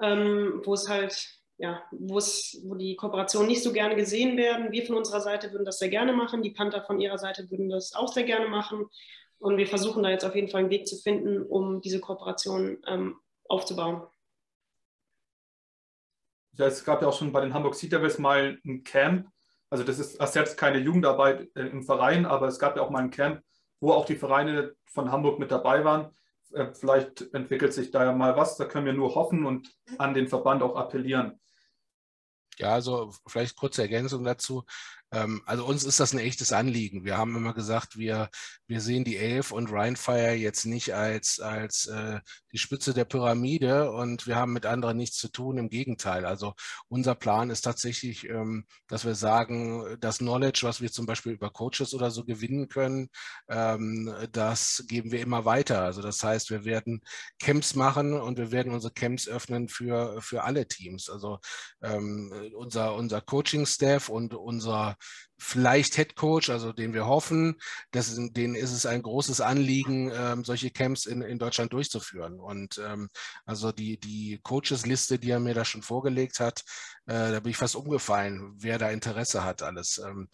ähm, wo es halt, ja, wo es, wo die Kooperationen nicht so gerne gesehen werden. Wir von unserer Seite würden das sehr gerne machen. Die Panther von ihrer Seite würden das auch sehr gerne machen. Und wir versuchen da jetzt auf jeden Fall einen Weg zu finden, um diese Kooperation ähm, aufzubauen. Ja, es gab ja auch schon bei den Hamburg Sea Devils mal ein Camp. Also das ist erst jetzt keine Jugendarbeit äh, im Verein, aber es gab ja auch mal ein Camp, wo auch die Vereine von Hamburg mit dabei waren. Äh, vielleicht entwickelt sich da ja mal was. Da können wir nur hoffen und an den Verband auch appellieren. Ja, also vielleicht kurze Ergänzung dazu. Ähm, also uns ist das ein echtes Anliegen. Wir haben immer gesagt, wir, wir sehen die Elf und Rheinfire jetzt nicht als, als äh, die Spitze der Pyramide und wir haben mit anderen nichts zu tun. Im Gegenteil. Also unser Plan ist tatsächlich, ähm, dass wir sagen, das Knowledge, was wir zum Beispiel über Coaches oder so gewinnen können, ähm, das geben wir immer weiter. Also das heißt, wir werden Camps machen und wir werden unsere Camps öffnen für, für alle Teams. Also ähm, unser, unser Coaching-Staff und unser vielleicht Head Coach, also den wir hoffen, das, denen ist es ein großes Anliegen, ähm, solche Camps in, in Deutschland durchzuführen. Und ähm, also die, die Coaches-Liste, die er mir da schon vorgelegt hat, äh, da bin ich fast umgefallen, wer da Interesse hat, alles. Ähm,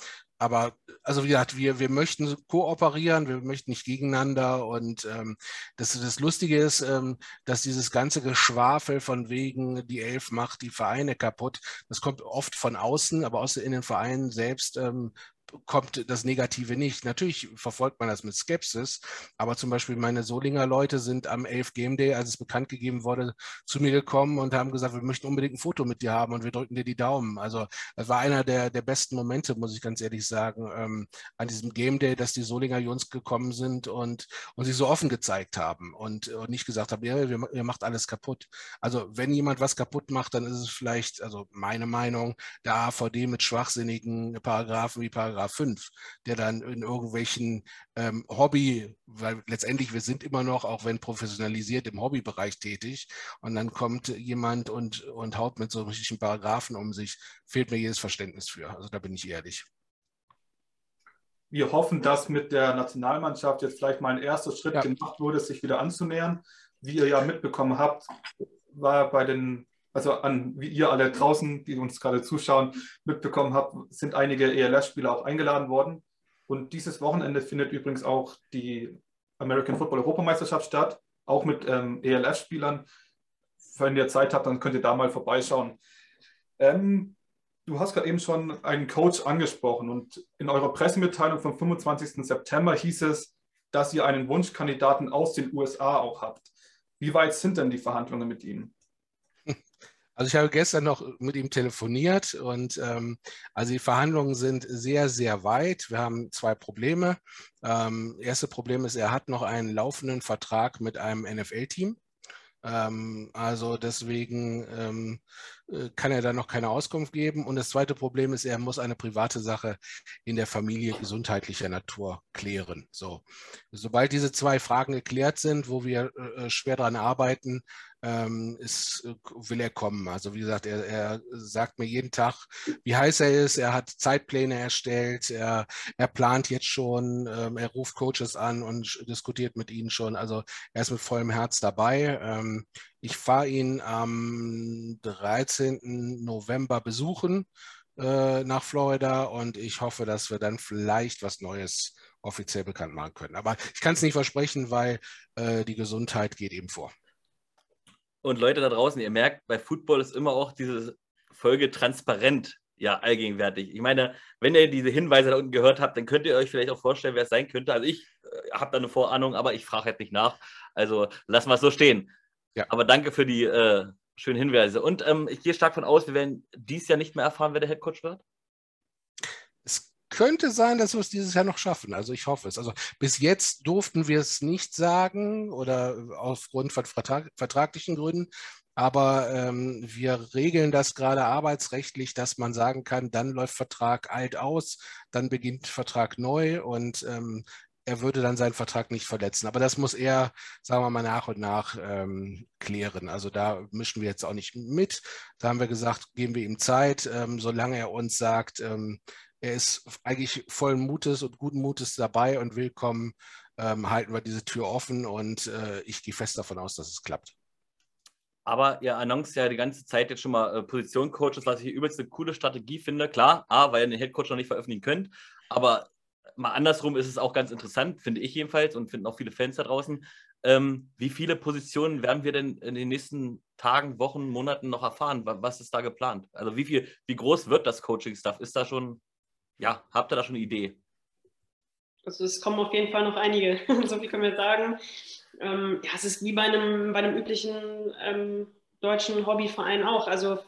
aber also wie gesagt, wir, wir möchten kooperieren, wir möchten nicht gegeneinander. Und ähm, das, das Lustige ist, ähm, dass dieses ganze Geschwafel von wegen, die Elf macht die Vereine kaputt, das kommt oft von außen, aber außer in den Vereinen selbst ähm, kommt das Negative nicht. Natürlich verfolgt man das mit Skepsis, aber zum Beispiel meine Solinger Leute sind am 11 Game Day, als es bekannt gegeben wurde, zu mir gekommen und haben gesagt, wir möchten unbedingt ein Foto mit dir haben und wir drücken dir die Daumen. Also das war einer der, der besten Momente, muss ich ganz ehrlich sagen, ähm, an diesem Game Day, dass die Solinger Jungs gekommen sind und, und sich so offen gezeigt haben und, und nicht gesagt haben, ihr, ihr macht alles kaputt. Also wenn jemand was kaputt macht, dann ist es vielleicht, also meine Meinung, der AVD mit schwachsinnigen Paragraphen wie Paragraph Paragraph 5, der dann in irgendwelchen ähm, Hobby, weil letztendlich wir sind immer noch, auch wenn professionalisiert, im Hobbybereich tätig und dann kommt jemand und, und haut mit so richtigen Paragraphen um sich, fehlt mir jedes Verständnis für. Also da bin ich ehrlich. Wir hoffen, dass mit der Nationalmannschaft jetzt vielleicht mal ein erster Schritt ja. gemacht wurde, sich wieder anzunähern. Wie ihr ja mitbekommen habt, war bei den also an, wie ihr alle draußen, die uns gerade zuschauen, mitbekommen habt, sind einige ELF-Spieler auch eingeladen worden. Und dieses Wochenende findet übrigens auch die American Football Europameisterschaft statt, auch mit ähm, ELF-Spielern. Wenn ihr Zeit habt, dann könnt ihr da mal vorbeischauen. Ähm, du hast gerade eben schon einen Coach angesprochen und in eurer Pressemitteilung vom 25. September hieß es, dass ihr einen Wunschkandidaten aus den USA auch habt. Wie weit sind denn die Verhandlungen mit ihm? Also ich habe gestern noch mit ihm telefoniert und ähm, also die Verhandlungen sind sehr, sehr weit. Wir haben zwei Probleme. Ähm, erste Problem ist, er hat noch einen laufenden Vertrag mit einem NFL-Team. Ähm, also deswegen ähm, äh, kann er da noch keine Auskunft geben. Und das zweite Problem ist, er muss eine private Sache in der Familie gesundheitlicher Natur klären. So, sobald diese zwei Fragen geklärt sind, wo wir äh, schwer daran arbeiten, ähm, ist, äh, will er kommen. Also wie gesagt, er, er, sagt mir jeden Tag, wie heiß er ist. Er hat Zeitpläne erstellt. Er, er plant jetzt schon. Ähm, er ruft Coaches an und diskutiert mit ihnen schon. Also er ist mit vollem Herz dabei. Ähm, ich fahre ihn am 13. November besuchen äh, nach Florida und ich hoffe, dass wir dann vielleicht was Neues offiziell bekannt machen können. Aber ich kann es nicht versprechen, weil äh, die Gesundheit geht eben vor. Und Leute da draußen, ihr merkt, bei Football ist immer auch diese Folge transparent ja allgegenwärtig. Ich meine, wenn ihr diese Hinweise da unten gehört habt, dann könnt ihr euch vielleicht auch vorstellen, wer es sein könnte. Also ich äh, habe da eine Vorahnung, aber ich frage jetzt nicht nach. Also lassen wir es so stehen. Ja. Aber danke für die äh, schönen Hinweise. Und ähm, ich gehe stark von aus, wir werden dies Jahr nicht mehr erfahren, wer der Headcoach wird könnte sein, dass wir es dieses Jahr noch schaffen. Also ich hoffe es. Also bis jetzt durften wir es nicht sagen oder aufgrund von vertraglichen Gründen. Aber ähm, wir regeln das gerade arbeitsrechtlich, dass man sagen kann, dann läuft Vertrag alt aus, dann beginnt Vertrag neu und ähm, er würde dann seinen Vertrag nicht verletzen. Aber das muss er, sagen wir mal, nach und nach ähm, klären. Also da mischen wir jetzt auch nicht mit. Da haben wir gesagt, geben wir ihm Zeit, ähm, solange er uns sagt, ähm, er ist eigentlich vollen Mutes und guten Mutes dabei und willkommen. Ähm, halten wir diese Tür offen und äh, ich gehe fest davon aus, dass es klappt. Aber ihr announced ja die ganze Zeit jetzt schon mal äh, Position-Coaches, was ich übelst eine coole Strategie finde. Klar, A, weil ihr den Headcoach noch nicht veröffentlichen könnt, aber mal andersrum ist es auch ganz interessant, finde ich jedenfalls und finden auch viele Fans da draußen. Ähm, wie viele Positionen werden wir denn in den nächsten Tagen, Wochen, Monaten noch erfahren? Was ist da geplant? Also wie viel, wie groß wird das Coaching-Stuff? Ist da schon ja, habt ihr da schon eine Idee? Also es kommen auf jeden Fall noch einige, so viel können wir sagen. Ähm, ja, es ist wie bei einem, bei einem üblichen ähm, deutschen Hobbyverein auch. Also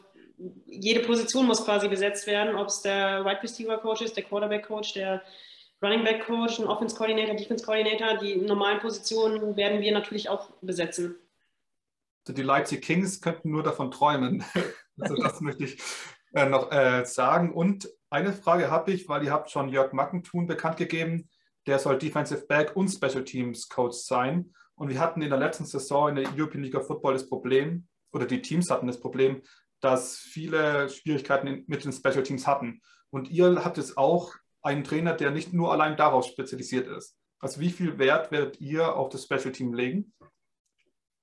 jede Position muss quasi besetzt werden, ob es der Wide Receiver Coach ist, der Quarterback Coach, der Running Back Coach, ein Offense Coordinator, Defense Coordinator. Die normalen Positionen werden wir natürlich auch besetzen. Also die Leipzig Kings könnten nur davon träumen. Also das möchte ich äh, noch äh, sagen. Und eine Frage habe ich, weil ihr habt schon Jörg Mackentun bekannt gegeben. Der soll Defensive Back und Special Teams Coach sein. Und wir hatten in der letzten Saison in der European League of Football das Problem, oder die Teams hatten das Problem, dass viele Schwierigkeiten mit den Special Teams hatten. Und ihr habt es auch einen Trainer, der nicht nur allein darauf spezialisiert ist. Also wie viel Wert werdet ihr auf das Special Team legen?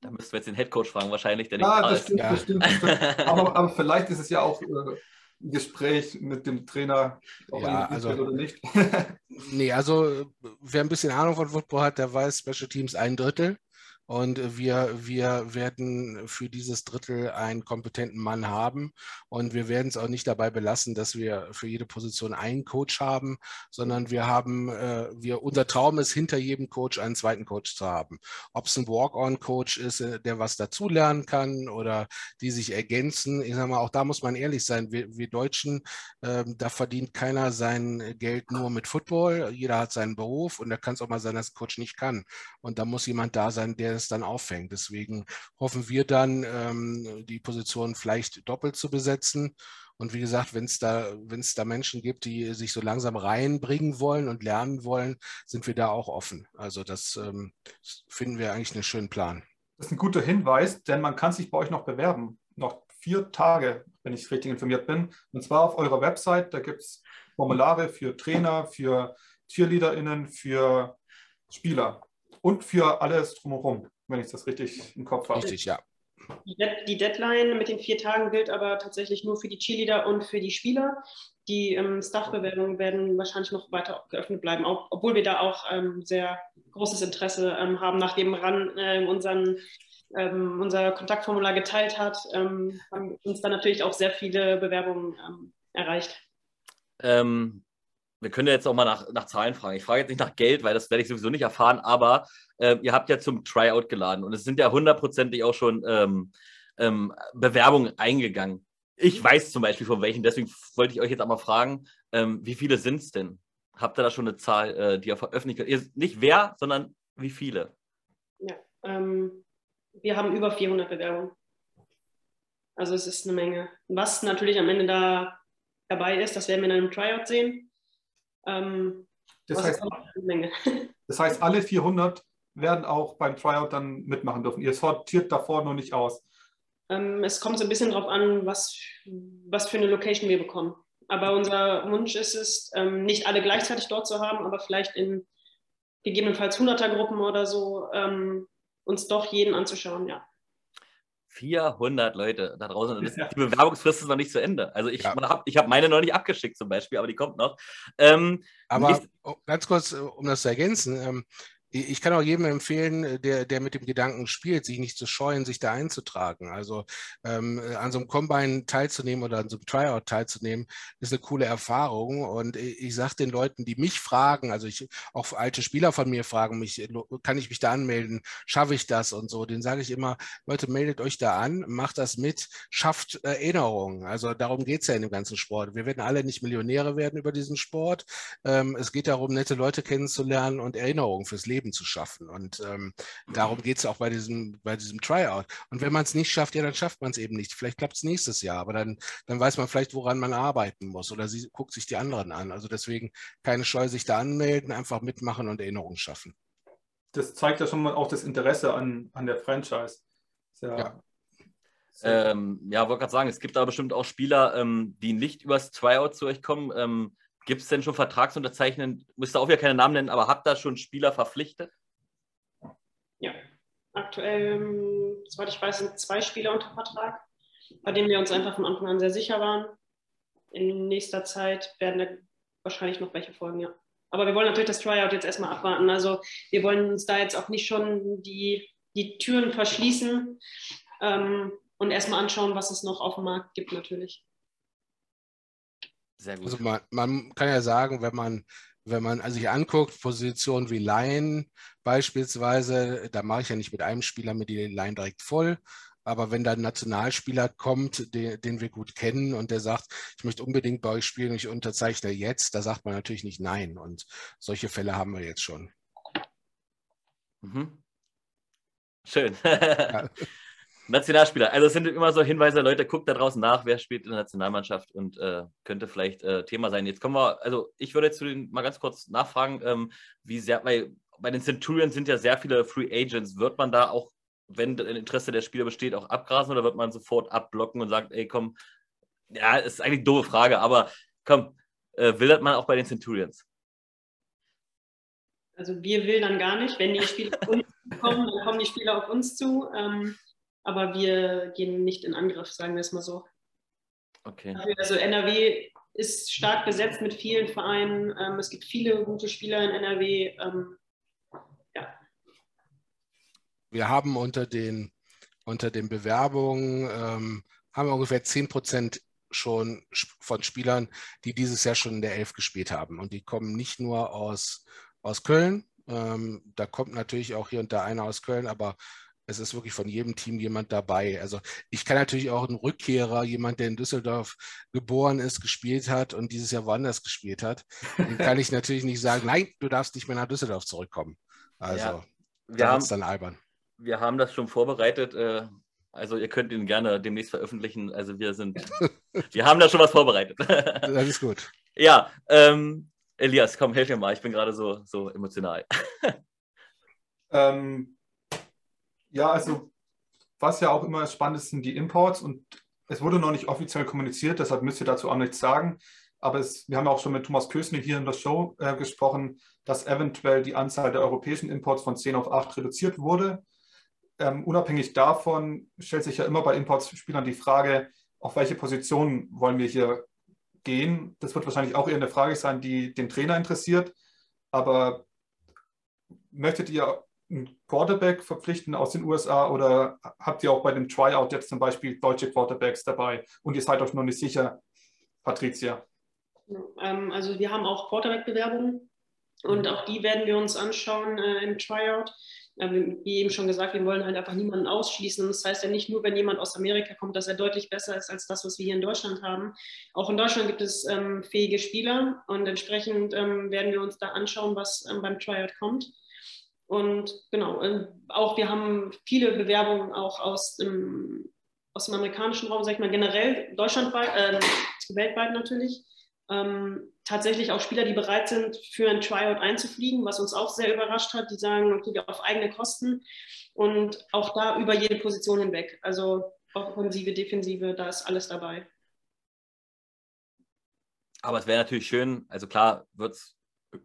Da müssten wir jetzt den Headcoach fragen, wahrscheinlich. Der ja, das stimmt, ja. das stimmt, das stimmt. Aber, aber, vielleicht ist es ja auch äh, Gespräch mit dem Trainer, ob ja, also, oder nicht. nee, also wer ein bisschen Ahnung von Football hat, der weiß, Special Teams ein Drittel. Und wir, wir werden für dieses Drittel einen kompetenten Mann haben. Und wir werden es auch nicht dabei belassen, dass wir für jede Position einen Coach haben, sondern wir haben, äh, wir, unser Traum ist, hinter jedem Coach einen zweiten Coach zu haben. Ob es ein Walk-on-Coach ist, äh, der was dazulernen kann oder die sich ergänzen. Ich sage mal, auch da muss man ehrlich sein. Wir, wir Deutschen, äh, da verdient keiner sein Geld nur mit Football. Jeder hat seinen Beruf und da kann es auch mal sein, dass ein Coach nicht kann. Und da muss jemand da sein, der es dann auffängt. Deswegen hoffen wir dann, ähm, die Position vielleicht doppelt zu besetzen. Und wie gesagt, wenn es da, da Menschen gibt, die sich so langsam reinbringen wollen und lernen wollen, sind wir da auch offen. Also das ähm, finden wir eigentlich einen schönen Plan. Das ist ein guter Hinweis, denn man kann sich bei euch noch bewerben. Noch vier Tage, wenn ich richtig informiert bin. Und zwar auf eurer Website. Da gibt es Formulare für Trainer, für CheerleaderInnen, für Spieler und für alles drumherum wenn ich das richtig im Kopf habe. Richtig, ja. Die Deadline mit den vier Tagen gilt aber tatsächlich nur für die Cheerleader und für die Spieler. Die ähm, Staff-Bewerbungen werden wahrscheinlich noch weiter geöffnet bleiben, auch, obwohl wir da auch ähm, sehr großes Interesse ähm, haben, nachdem RAN äh, unseren, ähm, unser Kontaktformular geteilt hat, ähm, haben uns dann natürlich auch sehr viele Bewerbungen ähm, erreicht. Ähm, wir können ja jetzt auch mal nach, nach Zahlen fragen. Ich frage jetzt nicht nach Geld, weil das werde ich sowieso nicht erfahren, aber äh, ihr habt ja zum Tryout geladen und es sind ja hundertprozentig auch schon ähm, ähm, Bewerbungen eingegangen. Ich weiß zum Beispiel von welchen, deswegen wollte ich euch jetzt einmal fragen, ähm, wie viele sind es denn? Habt ihr da schon eine Zahl, äh, die ihr veröffentlicht könnt? Nicht wer, sondern wie viele? Ja, ähm, wir haben über 400 Bewerbungen. Also es ist eine Menge. Was natürlich am Ende da dabei ist, das werden wir in einem Tryout sehen. Ähm, das, heißt, das heißt, alle 400 werden auch beim Tryout dann mitmachen dürfen. Ihr sortiert davor noch nicht aus. Ähm, es kommt so ein bisschen darauf an, was, was für eine Location wir bekommen. Aber unser Wunsch ist es, ähm, nicht alle gleichzeitig dort zu haben, aber vielleicht in gegebenenfalls 100er-Gruppen oder so ähm, uns doch jeden anzuschauen, ja. 400 Leute da draußen. Das, die Bewerbungsfrist ist noch nicht zu Ende. Also ich ja. habe hab meine noch nicht abgeschickt zum Beispiel, aber die kommt noch. Ähm, aber oh, ganz kurz, um das zu ergänzen, ähm, ich kann auch jedem empfehlen, äh, der, der mit dem Gedanken spielt, sich nicht zu scheuen, sich da einzutragen. Also ähm, an so einem Combine teilzunehmen oder an so einem Tryout teilzunehmen, ist eine coole Erfahrung. Und ich, ich sage den Leuten, die mich fragen, also ich, auch alte Spieler von mir fragen mich, äh, kann ich mich da anmelden? Schaffe ich das und so? Den sage ich immer, Leute, meldet euch da an, macht das mit, schafft Erinnerungen. Also darum geht es ja in dem ganzen Sport. Wir werden alle nicht Millionäre werden über diesen Sport. Ähm, es geht darum, nette Leute kennenzulernen und Erinnerungen fürs Leben Leben zu schaffen. Und ähm, darum geht es auch bei diesem, bei diesem Tryout. Und wenn man es nicht schafft, ja, dann schafft man es eben nicht. Vielleicht klappt es nächstes Jahr, aber dann, dann weiß man vielleicht, woran man arbeiten muss oder sie guckt sich die anderen an. Also deswegen keine Scheu, sich da anmelden, einfach mitmachen und Erinnerungen schaffen. Das zeigt ja schon mal auch das Interesse an, an der Franchise. Ja, ja. Ähm, ja, wollte gerade sagen, es gibt aber bestimmt auch Spieler, ähm, die nicht übers Tryout zu euch kommen. Ähm, Gibt es denn schon Vertragsunterzeichnen? Müsst ihr auch wieder keine Namen nennen, aber habt ihr schon Spieler verpflichtet? Ja, aktuell, ähm, soweit ich weiß, sind zwei Spieler unter Vertrag, bei denen wir uns einfach von Anfang an sehr sicher waren. In nächster Zeit werden da wahrscheinlich noch welche folgen, ja. Aber wir wollen natürlich das Tryout jetzt erstmal abwarten. Also wir wollen uns da jetzt auch nicht schon die, die Türen verschließen ähm, und erstmal anschauen, was es noch auf dem Markt gibt natürlich. Sehr gut. Also man, man kann ja sagen, wenn man, wenn man sich anguckt, Positionen wie Line beispielsweise, da mache ich ja nicht mit einem Spieler mit die Line direkt voll. Aber wenn da ein Nationalspieler kommt, den, den, wir gut kennen und der sagt, ich möchte unbedingt bei euch spielen, ich unterzeichne jetzt, da sagt man natürlich nicht nein. Und solche Fälle haben wir jetzt schon. Mhm. Schön. ja. Nationalspieler. Also es sind immer so Hinweise, Leute, guckt da draußen nach, wer spielt in der Nationalmannschaft und äh, könnte vielleicht äh, Thema sein. Jetzt kommen wir, also ich würde jetzt zu den mal ganz kurz nachfragen, ähm, wie sehr, weil bei den Centurions sind ja sehr viele Free Agents. Wird man da auch, wenn ein Interesse der Spieler besteht, auch abgrasen oder wird man sofort abblocken und sagt, ey, komm, ja, ist eigentlich eine doofe Frage, aber komm, äh, wildert man auch bei den Centurions? Also wir wildern gar nicht. Wenn die Spieler auf uns kommen, dann kommen die Spieler auf uns zu. Ähm, aber wir gehen nicht in Angriff, sagen wir es mal so. Okay. Also NRW ist stark besetzt mit vielen Vereinen. Ähm, es gibt viele gute Spieler in NRW. Ähm, ja. Wir haben unter den, unter den Bewerbungen ähm, haben wir ungefähr 10 Prozent schon von Spielern, die dieses Jahr schon in der Elf gespielt haben. Und die kommen nicht nur aus, aus Köln. Ähm, da kommt natürlich auch hier und da einer aus Köln, aber es ist wirklich von jedem Team jemand dabei. Also ich kann natürlich auch einen Rückkehrer, jemand, der in Düsseldorf geboren ist, gespielt hat und dieses Jahr woanders gespielt hat, den kann ich natürlich nicht sagen, nein, du darfst nicht mehr nach Düsseldorf zurückkommen. Also ja, wir haben dann albern. Wir haben das schon vorbereitet. Äh, also ihr könnt ihn gerne demnächst veröffentlichen. Also wir sind, wir haben da schon was vorbereitet. das ist gut. Ja, ähm, Elias, komm, helf mir mal. Ich bin gerade so, so emotional. ähm, ja, also was ja auch immer spannend ist, sind die Imports und es wurde noch nicht offiziell kommuniziert, deshalb müsst ihr dazu auch nichts sagen. Aber es, wir haben auch schon mit Thomas Kösnig hier in der Show äh, gesprochen, dass eventuell die Anzahl der europäischen Imports von 10 auf 8 reduziert wurde. Ähm, unabhängig davon stellt sich ja immer bei Importspielern die Frage, auf welche Position wollen wir hier gehen. Das wird wahrscheinlich auch eher eine Frage sein, die den Trainer interessiert. Aber möchtet ihr einen Quarterback verpflichten aus den USA oder habt ihr auch bei dem Tryout jetzt zum Beispiel deutsche Quarterbacks dabei und ihr seid euch noch nicht sicher, Patricia? Ähm, also wir haben auch Quarterback-Bewerbungen und auch die werden wir uns anschauen äh, im Tryout. Ähm, wie eben schon gesagt, wir wollen halt einfach niemanden ausschließen. Das heißt ja nicht nur, wenn jemand aus Amerika kommt, dass er deutlich besser ist als das, was wir hier in Deutschland haben. Auch in Deutschland gibt es ähm, fähige Spieler und entsprechend ähm, werden wir uns da anschauen, was ähm, beim Tryout kommt. Und genau, auch wir haben viele Bewerbungen auch aus dem, aus dem amerikanischen Raum, sag ich mal, generell deutschlandweit, äh, weltweit natürlich. Ähm, tatsächlich auch Spieler, die bereit sind, für ein Tryout einzufliegen, was uns auch sehr überrascht hat. Die sagen, okay, auf eigene Kosten und auch da über jede Position hinweg. Also Offensive, Defensive, da ist alles dabei. Aber es wäre natürlich schön, also klar wird es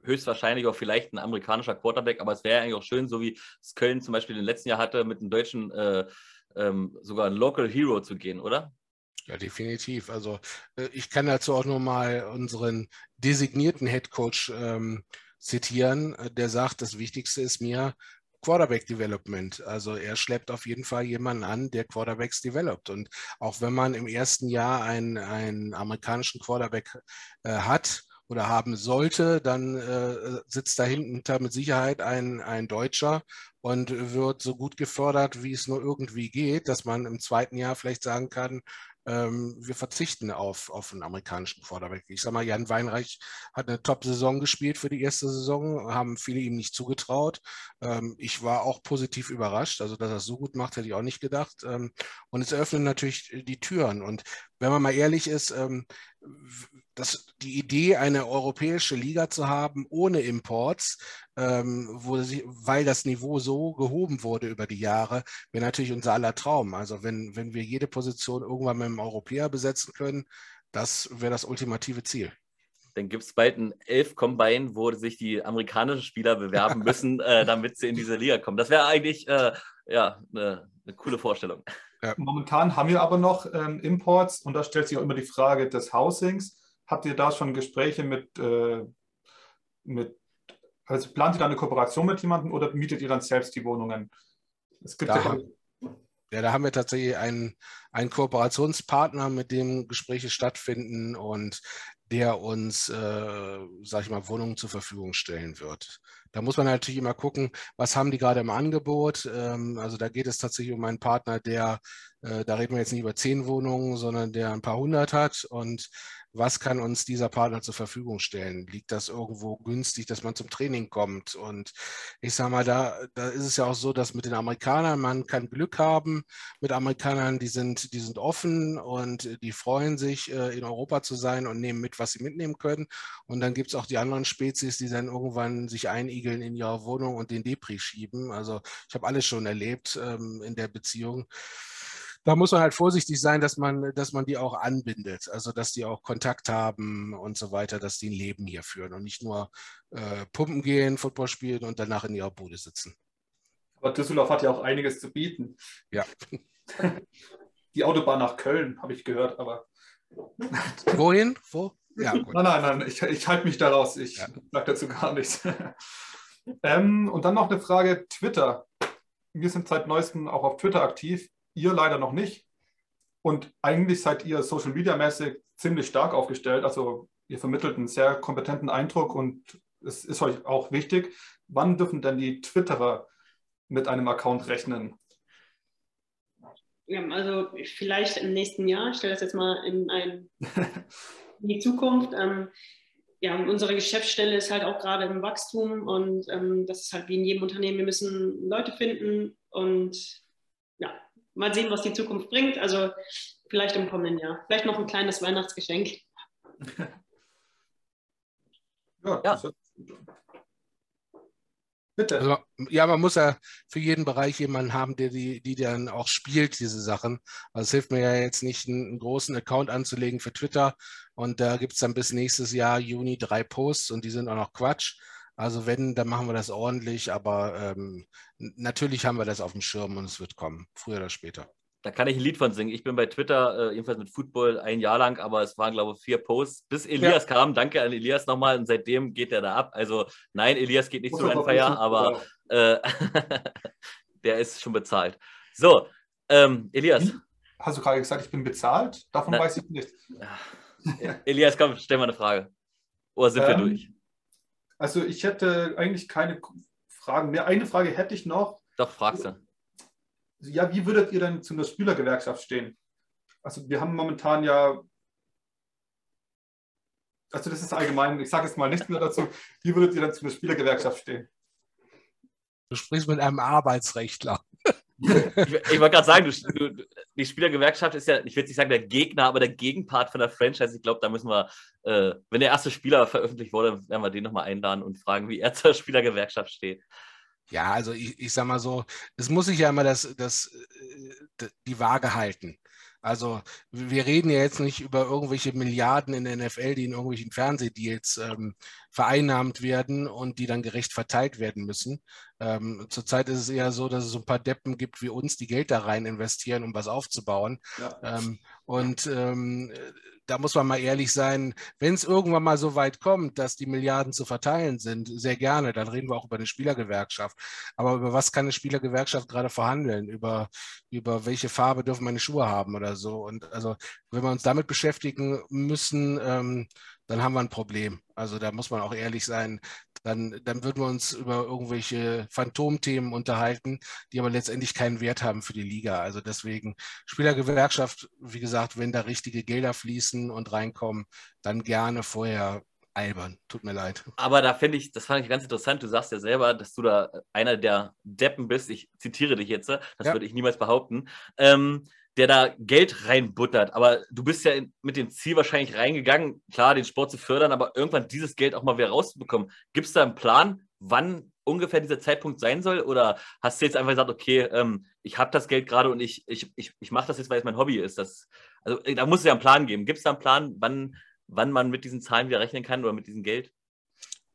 höchstwahrscheinlich auch vielleicht ein amerikanischer Quarterback, aber es wäre eigentlich auch schön, so wie es Köln zum Beispiel im letzten Jahr hatte, mit einem deutschen äh, ähm, sogar Local Hero zu gehen, oder? Ja, definitiv. Also äh, ich kann dazu auch nur mal unseren designierten Head Coach ähm, zitieren, äh, der sagt, das Wichtigste ist mir Quarterback Development. Also er schleppt auf jeden Fall jemanden an, der Quarterbacks developt. Und auch wenn man im ersten Jahr einen, einen amerikanischen Quarterback äh, hat, oder haben sollte, dann äh, sitzt dahinter mit Sicherheit ein, ein Deutscher und wird so gut gefördert, wie es nur irgendwie geht, dass man im zweiten Jahr vielleicht sagen kann, ähm, wir verzichten auf, auf einen amerikanischen Quarterback. Ich sage mal, Jan Weinreich hat eine Top-Saison gespielt für die erste Saison, haben viele ihm nicht zugetraut. Ähm, ich war auch positiv überrascht, also dass er es so gut macht, hätte ich auch nicht gedacht. Ähm, und es eröffnen natürlich die Türen. Und wenn man mal ehrlich ist, ähm, das, die Idee, eine europäische Liga zu haben ohne Imports, ähm, wo sie, weil das Niveau so gehoben wurde über die Jahre, wäre natürlich unser aller Traum. Also wenn, wenn wir jede Position irgendwann mit einem Europäer besetzen können, das wäre das ultimative Ziel. Dann gibt es bald ein elf Combine, wo sich die amerikanischen Spieler bewerben müssen, äh, damit sie in diese Liga kommen. Das wäre eigentlich äh, ja, eine, eine coole Vorstellung. Ja. Momentan haben wir aber noch ähm, Imports und da stellt sich auch immer die Frage des Housings. Habt ihr da schon Gespräche mit, äh, mit also plant ihr da eine Kooperation mit jemandem oder mietet ihr dann selbst die Wohnungen? Es gibt da, ja, ja, da haben wir tatsächlich einen, einen Kooperationspartner, mit dem Gespräche stattfinden und der uns, äh, sag ich mal, Wohnungen zur Verfügung stellen wird. Da muss man natürlich immer gucken, was haben die gerade im Angebot. Ähm, also da geht es tatsächlich um einen Partner, der, äh, da reden wir jetzt nicht über zehn Wohnungen, sondern der ein paar hundert hat und was kann uns dieser Partner zur Verfügung stellen? Liegt das irgendwo günstig, dass man zum Training kommt? Und ich sage mal, da, da ist es ja auch so, dass mit den Amerikanern, man kann Glück haben mit Amerikanern, die sind, die sind offen und die freuen sich, äh, in Europa zu sein und nehmen mit, was sie mitnehmen können. Und dann gibt es auch die anderen Spezies, die dann irgendwann sich einigeln in ihrer Wohnung und den Depri schieben. Also ich habe alles schon erlebt ähm, in der Beziehung da muss man halt vorsichtig sein, dass man, dass man die auch anbindet, also dass die auch Kontakt haben und so weiter, dass die ein Leben hier führen und nicht nur äh, pumpen gehen, Football spielen und danach in ihrer Bude sitzen. Aber Düsseldorf hat ja auch einiges zu bieten. Ja. Die Autobahn nach Köln, habe ich gehört, aber. Wohin? Wo? Ja, gut. Nein, nein, nein, ich, ich halte mich da raus. Ich ja. sage dazu gar nichts. ähm, und dann noch eine Frage: Twitter. Wir sind seit neuestem auch auf Twitter aktiv. Ihr leider noch nicht. Und eigentlich seid ihr Social Media mäßig ziemlich stark aufgestellt. Also ihr vermittelt einen sehr kompetenten Eindruck und es ist euch auch wichtig. Wann dürfen denn die Twitterer mit einem Account rechnen? Ja, also vielleicht im nächsten Jahr. Ich stelle das jetzt mal in, ein, in die Zukunft. Ähm, ja, unsere Geschäftsstelle ist halt auch gerade im Wachstum und ähm, das ist halt wie in jedem Unternehmen. Wir müssen Leute finden und ja, mal sehen, was die Zukunft bringt. Also vielleicht im kommenden Jahr. Vielleicht noch ein kleines Weihnachtsgeschenk. ja, ja. Bitte. Also, ja, man muss ja für jeden Bereich jemanden haben, der die, die dann auch spielt, diese Sachen. Also es hilft mir ja jetzt nicht, einen, einen großen Account anzulegen für Twitter. Und da gibt es dann bis nächstes Jahr, Juni, drei Posts und die sind auch noch Quatsch. Also wenn, dann machen wir das ordentlich, aber ähm, natürlich haben wir das auf dem Schirm und es wird kommen, früher oder später. Da kann ich ein Lied von singen. Ich bin bei Twitter, äh, jedenfalls mit Football, ein Jahr lang, aber es waren, glaube ich, vier Posts, bis Elias ja. kam. Danke an Elias nochmal und seitdem geht er da ab. Also nein, Elias geht nicht Muss zu Rennfeier, aber äh, der ist schon bezahlt. So, ähm, Elias. Hast du gerade gesagt, ich bin bezahlt? Davon Na, weiß ich nicht. Elias, komm, stell mal eine Frage. Oder sind ähm, wir durch? Also ich hätte eigentlich keine Fragen mehr. Eine Frage hätte ich noch. Doch, fragst du ja, wie würdet ihr denn zu einer Spielergewerkschaft stehen? Also wir haben momentan ja, also das ist allgemein, ich sage jetzt mal nichts mehr dazu, wie würdet ihr denn zu einer Spielergewerkschaft stehen? Du sprichst mit einem Arbeitsrechtler. Ich, ich wollte gerade sagen, du, du, die Spielergewerkschaft ist ja, ich will nicht sagen der Gegner, aber der Gegenpart von der Franchise. Ich glaube, da müssen wir, äh, wenn der erste Spieler veröffentlicht wurde, werden wir den nochmal einladen und fragen, wie er zur Spielergewerkschaft steht. Ja, also ich, ich sag mal so, es muss sich ja immer das, das, äh, die Waage halten. Also wir reden ja jetzt nicht über irgendwelche Milliarden in der NFL, die in irgendwelchen Fernsehdeals ähm, vereinnahmt werden und die dann gerecht verteilt werden müssen. Ähm, zurzeit ist es eher so, dass es so ein paar Deppen gibt wie uns, die Geld da rein investieren, um was aufzubauen. Ja. Ähm, und ähm, da muss man mal ehrlich sein, wenn es irgendwann mal so weit kommt, dass die Milliarden zu verteilen sind, sehr gerne, dann reden wir auch über eine Spielergewerkschaft. Aber über was kann eine Spielergewerkschaft gerade verhandeln? Über, über welche Farbe dürfen meine Schuhe haben oder so? Und also, wenn wir uns damit beschäftigen müssen, ähm, dann haben wir ein Problem. Also da muss man auch ehrlich sein. Dann, dann würden wir uns über irgendwelche Phantomthemen unterhalten, die aber letztendlich keinen Wert haben für die Liga. Also deswegen Spielergewerkschaft, wie gesagt, wenn da richtige Gelder fließen und reinkommen, dann gerne vorher albern. Tut mir leid. Aber da finde ich, das fand ich ganz interessant. Du sagst ja selber, dass du da einer der Deppen bist. Ich zitiere dich jetzt. Das ja. würde ich niemals behaupten. Ähm, der da Geld reinbuttert. Aber du bist ja mit dem Ziel wahrscheinlich reingegangen, klar, den Sport zu fördern, aber irgendwann dieses Geld auch mal wieder rauszubekommen. Gibt es da einen Plan, wann ungefähr dieser Zeitpunkt sein soll? Oder hast du jetzt einfach gesagt, okay, ähm, ich habe das Geld gerade und ich, ich, ich, ich mache das jetzt, weil es mein Hobby ist? Das, also da muss es ja einen Plan geben. Gibt es da einen Plan, wann, wann man mit diesen Zahlen wieder rechnen kann oder mit diesem Geld?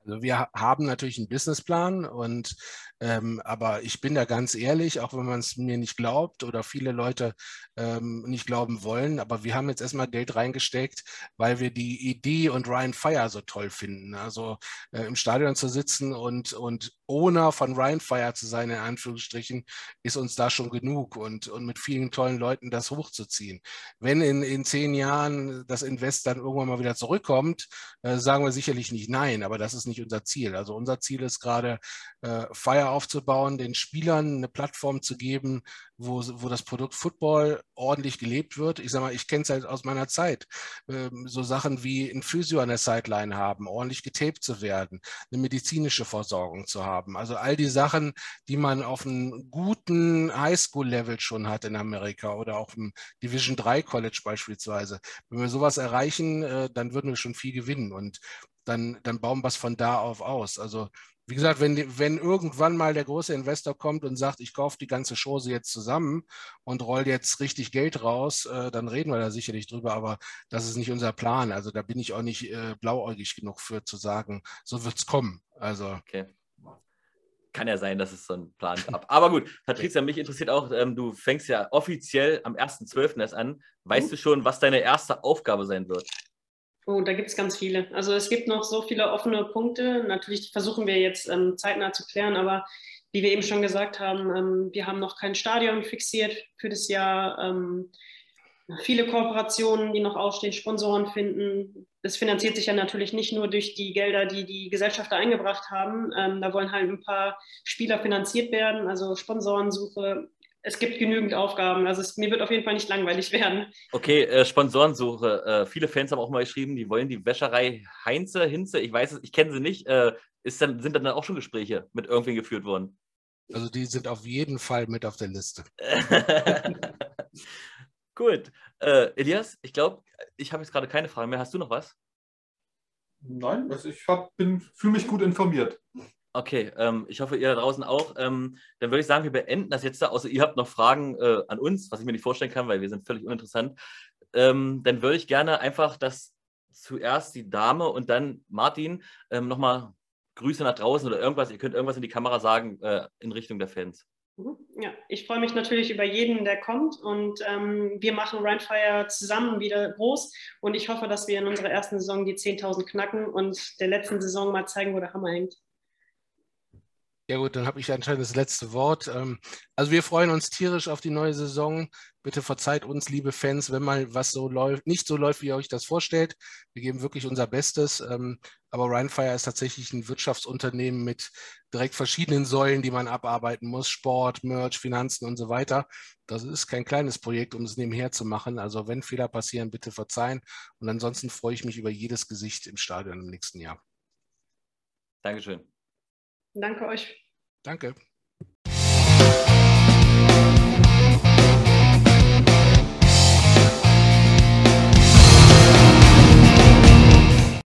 Also wir haben natürlich einen Businessplan und ähm, aber ich bin da ganz ehrlich, auch wenn man es mir nicht glaubt oder viele Leute ähm, nicht glauben wollen, aber wir haben jetzt erstmal Geld reingesteckt, weil wir die Idee und Ryan Fire so toll finden. Also äh, im Stadion zu sitzen und, und Owner von Ryan Fire zu sein, in Anführungsstrichen, ist uns da schon genug und, und mit vielen tollen Leuten das hochzuziehen. Wenn in, in zehn Jahren das Invest dann irgendwann mal wieder zurückkommt, äh, sagen wir sicherlich nicht nein, aber das ist nicht unser Ziel. Also unser Ziel ist gerade, äh, Fire aufzubauen, den Spielern eine Plattform zu geben, wo, wo das Produkt Football ordentlich gelebt wird. Ich sage mal, ich kenne es halt aus meiner Zeit. Ähm, so Sachen wie ein Physio an der Sideline haben, ordentlich getaped zu werden, eine medizinische Versorgung zu haben. Also all die Sachen, die man auf einem guten Highschool-Level schon hat in Amerika oder auch im Division 3 College beispielsweise. Wenn wir sowas erreichen, äh, dann würden wir schon viel gewinnen. Und dann, dann bauen wir es von da auf aus. Also wie gesagt, wenn, wenn irgendwann mal der große Investor kommt und sagt, ich kaufe die ganze Chose jetzt zusammen und roll jetzt richtig Geld raus, äh, dann reden wir da sicherlich drüber, aber das ist nicht unser Plan. Also da bin ich auch nicht äh, blauäugig genug für zu sagen, so wird es kommen. Also. Okay. Kann ja sein, dass es so ein Plan gab. Aber gut, Patricia, mich interessiert auch, ähm, du fängst ja offiziell am 1.12. erst an. Weißt mhm. du schon, was deine erste Aufgabe sein wird? Oh, da gibt es ganz viele. Also es gibt noch so viele offene Punkte. Natürlich versuchen wir jetzt ähm, zeitnah zu klären, aber wie wir eben schon gesagt haben, ähm, wir haben noch kein Stadion fixiert für das Jahr. Viele Kooperationen, die noch ausstehen, Sponsoren finden. Das finanziert sich ja natürlich nicht nur durch die Gelder, die die Gesellschafter eingebracht haben. Ähm, da wollen halt ein paar Spieler finanziert werden, also Sponsorensuche, es gibt genügend Aufgaben. Also es, mir wird auf jeden Fall nicht langweilig werden. Okay, äh, Sponsorensuche. Äh, viele Fans haben auch mal geschrieben, die wollen die Wäscherei Heinze, Hinze, ich weiß es, ich kenne sie nicht. Äh, ist dann, sind dann auch schon Gespräche mit irgendwen geführt worden? Also die sind auf jeden Fall mit auf der Liste. Gut. Äh, Elias, ich glaube, ich habe jetzt gerade keine Frage mehr. Hast du noch was? Nein, also ich fühle mich gut informiert. Okay, ähm, ich hoffe, ihr da draußen auch. Ähm, dann würde ich sagen, wir beenden das jetzt da, außer ihr habt noch Fragen äh, an uns, was ich mir nicht vorstellen kann, weil wir sind völlig uninteressant. Ähm, dann würde ich gerne einfach, dass zuerst die Dame und dann Martin ähm, nochmal Grüße nach draußen oder irgendwas, ihr könnt irgendwas in die Kamera sagen äh, in Richtung der Fans. Mhm. Ja, ich freue mich natürlich über jeden, der kommt und ähm, wir machen Rheinfire zusammen wieder groß und ich hoffe, dass wir in unserer ersten Saison die 10.000 knacken und der letzten Saison mal zeigen, wo der Hammer hängt. Ja gut, dann habe ich anscheinend das letzte Wort. Ähm, also wir freuen uns tierisch auf die neue Saison. Bitte verzeiht uns, liebe Fans, wenn mal was so läuft, nicht so läuft, wie ihr euch das vorstellt. Wir geben wirklich unser Bestes. Ähm, aber Rheinfire ist tatsächlich ein Wirtschaftsunternehmen mit direkt verschiedenen Säulen, die man abarbeiten muss. Sport, Merch, Finanzen und so weiter. Das ist kein kleines Projekt, um es nebenher zu machen. Also wenn Fehler passieren, bitte verzeihen. Und ansonsten freue ich mich über jedes Gesicht im Stadion im nächsten Jahr. Dankeschön. Danke euch. Danke.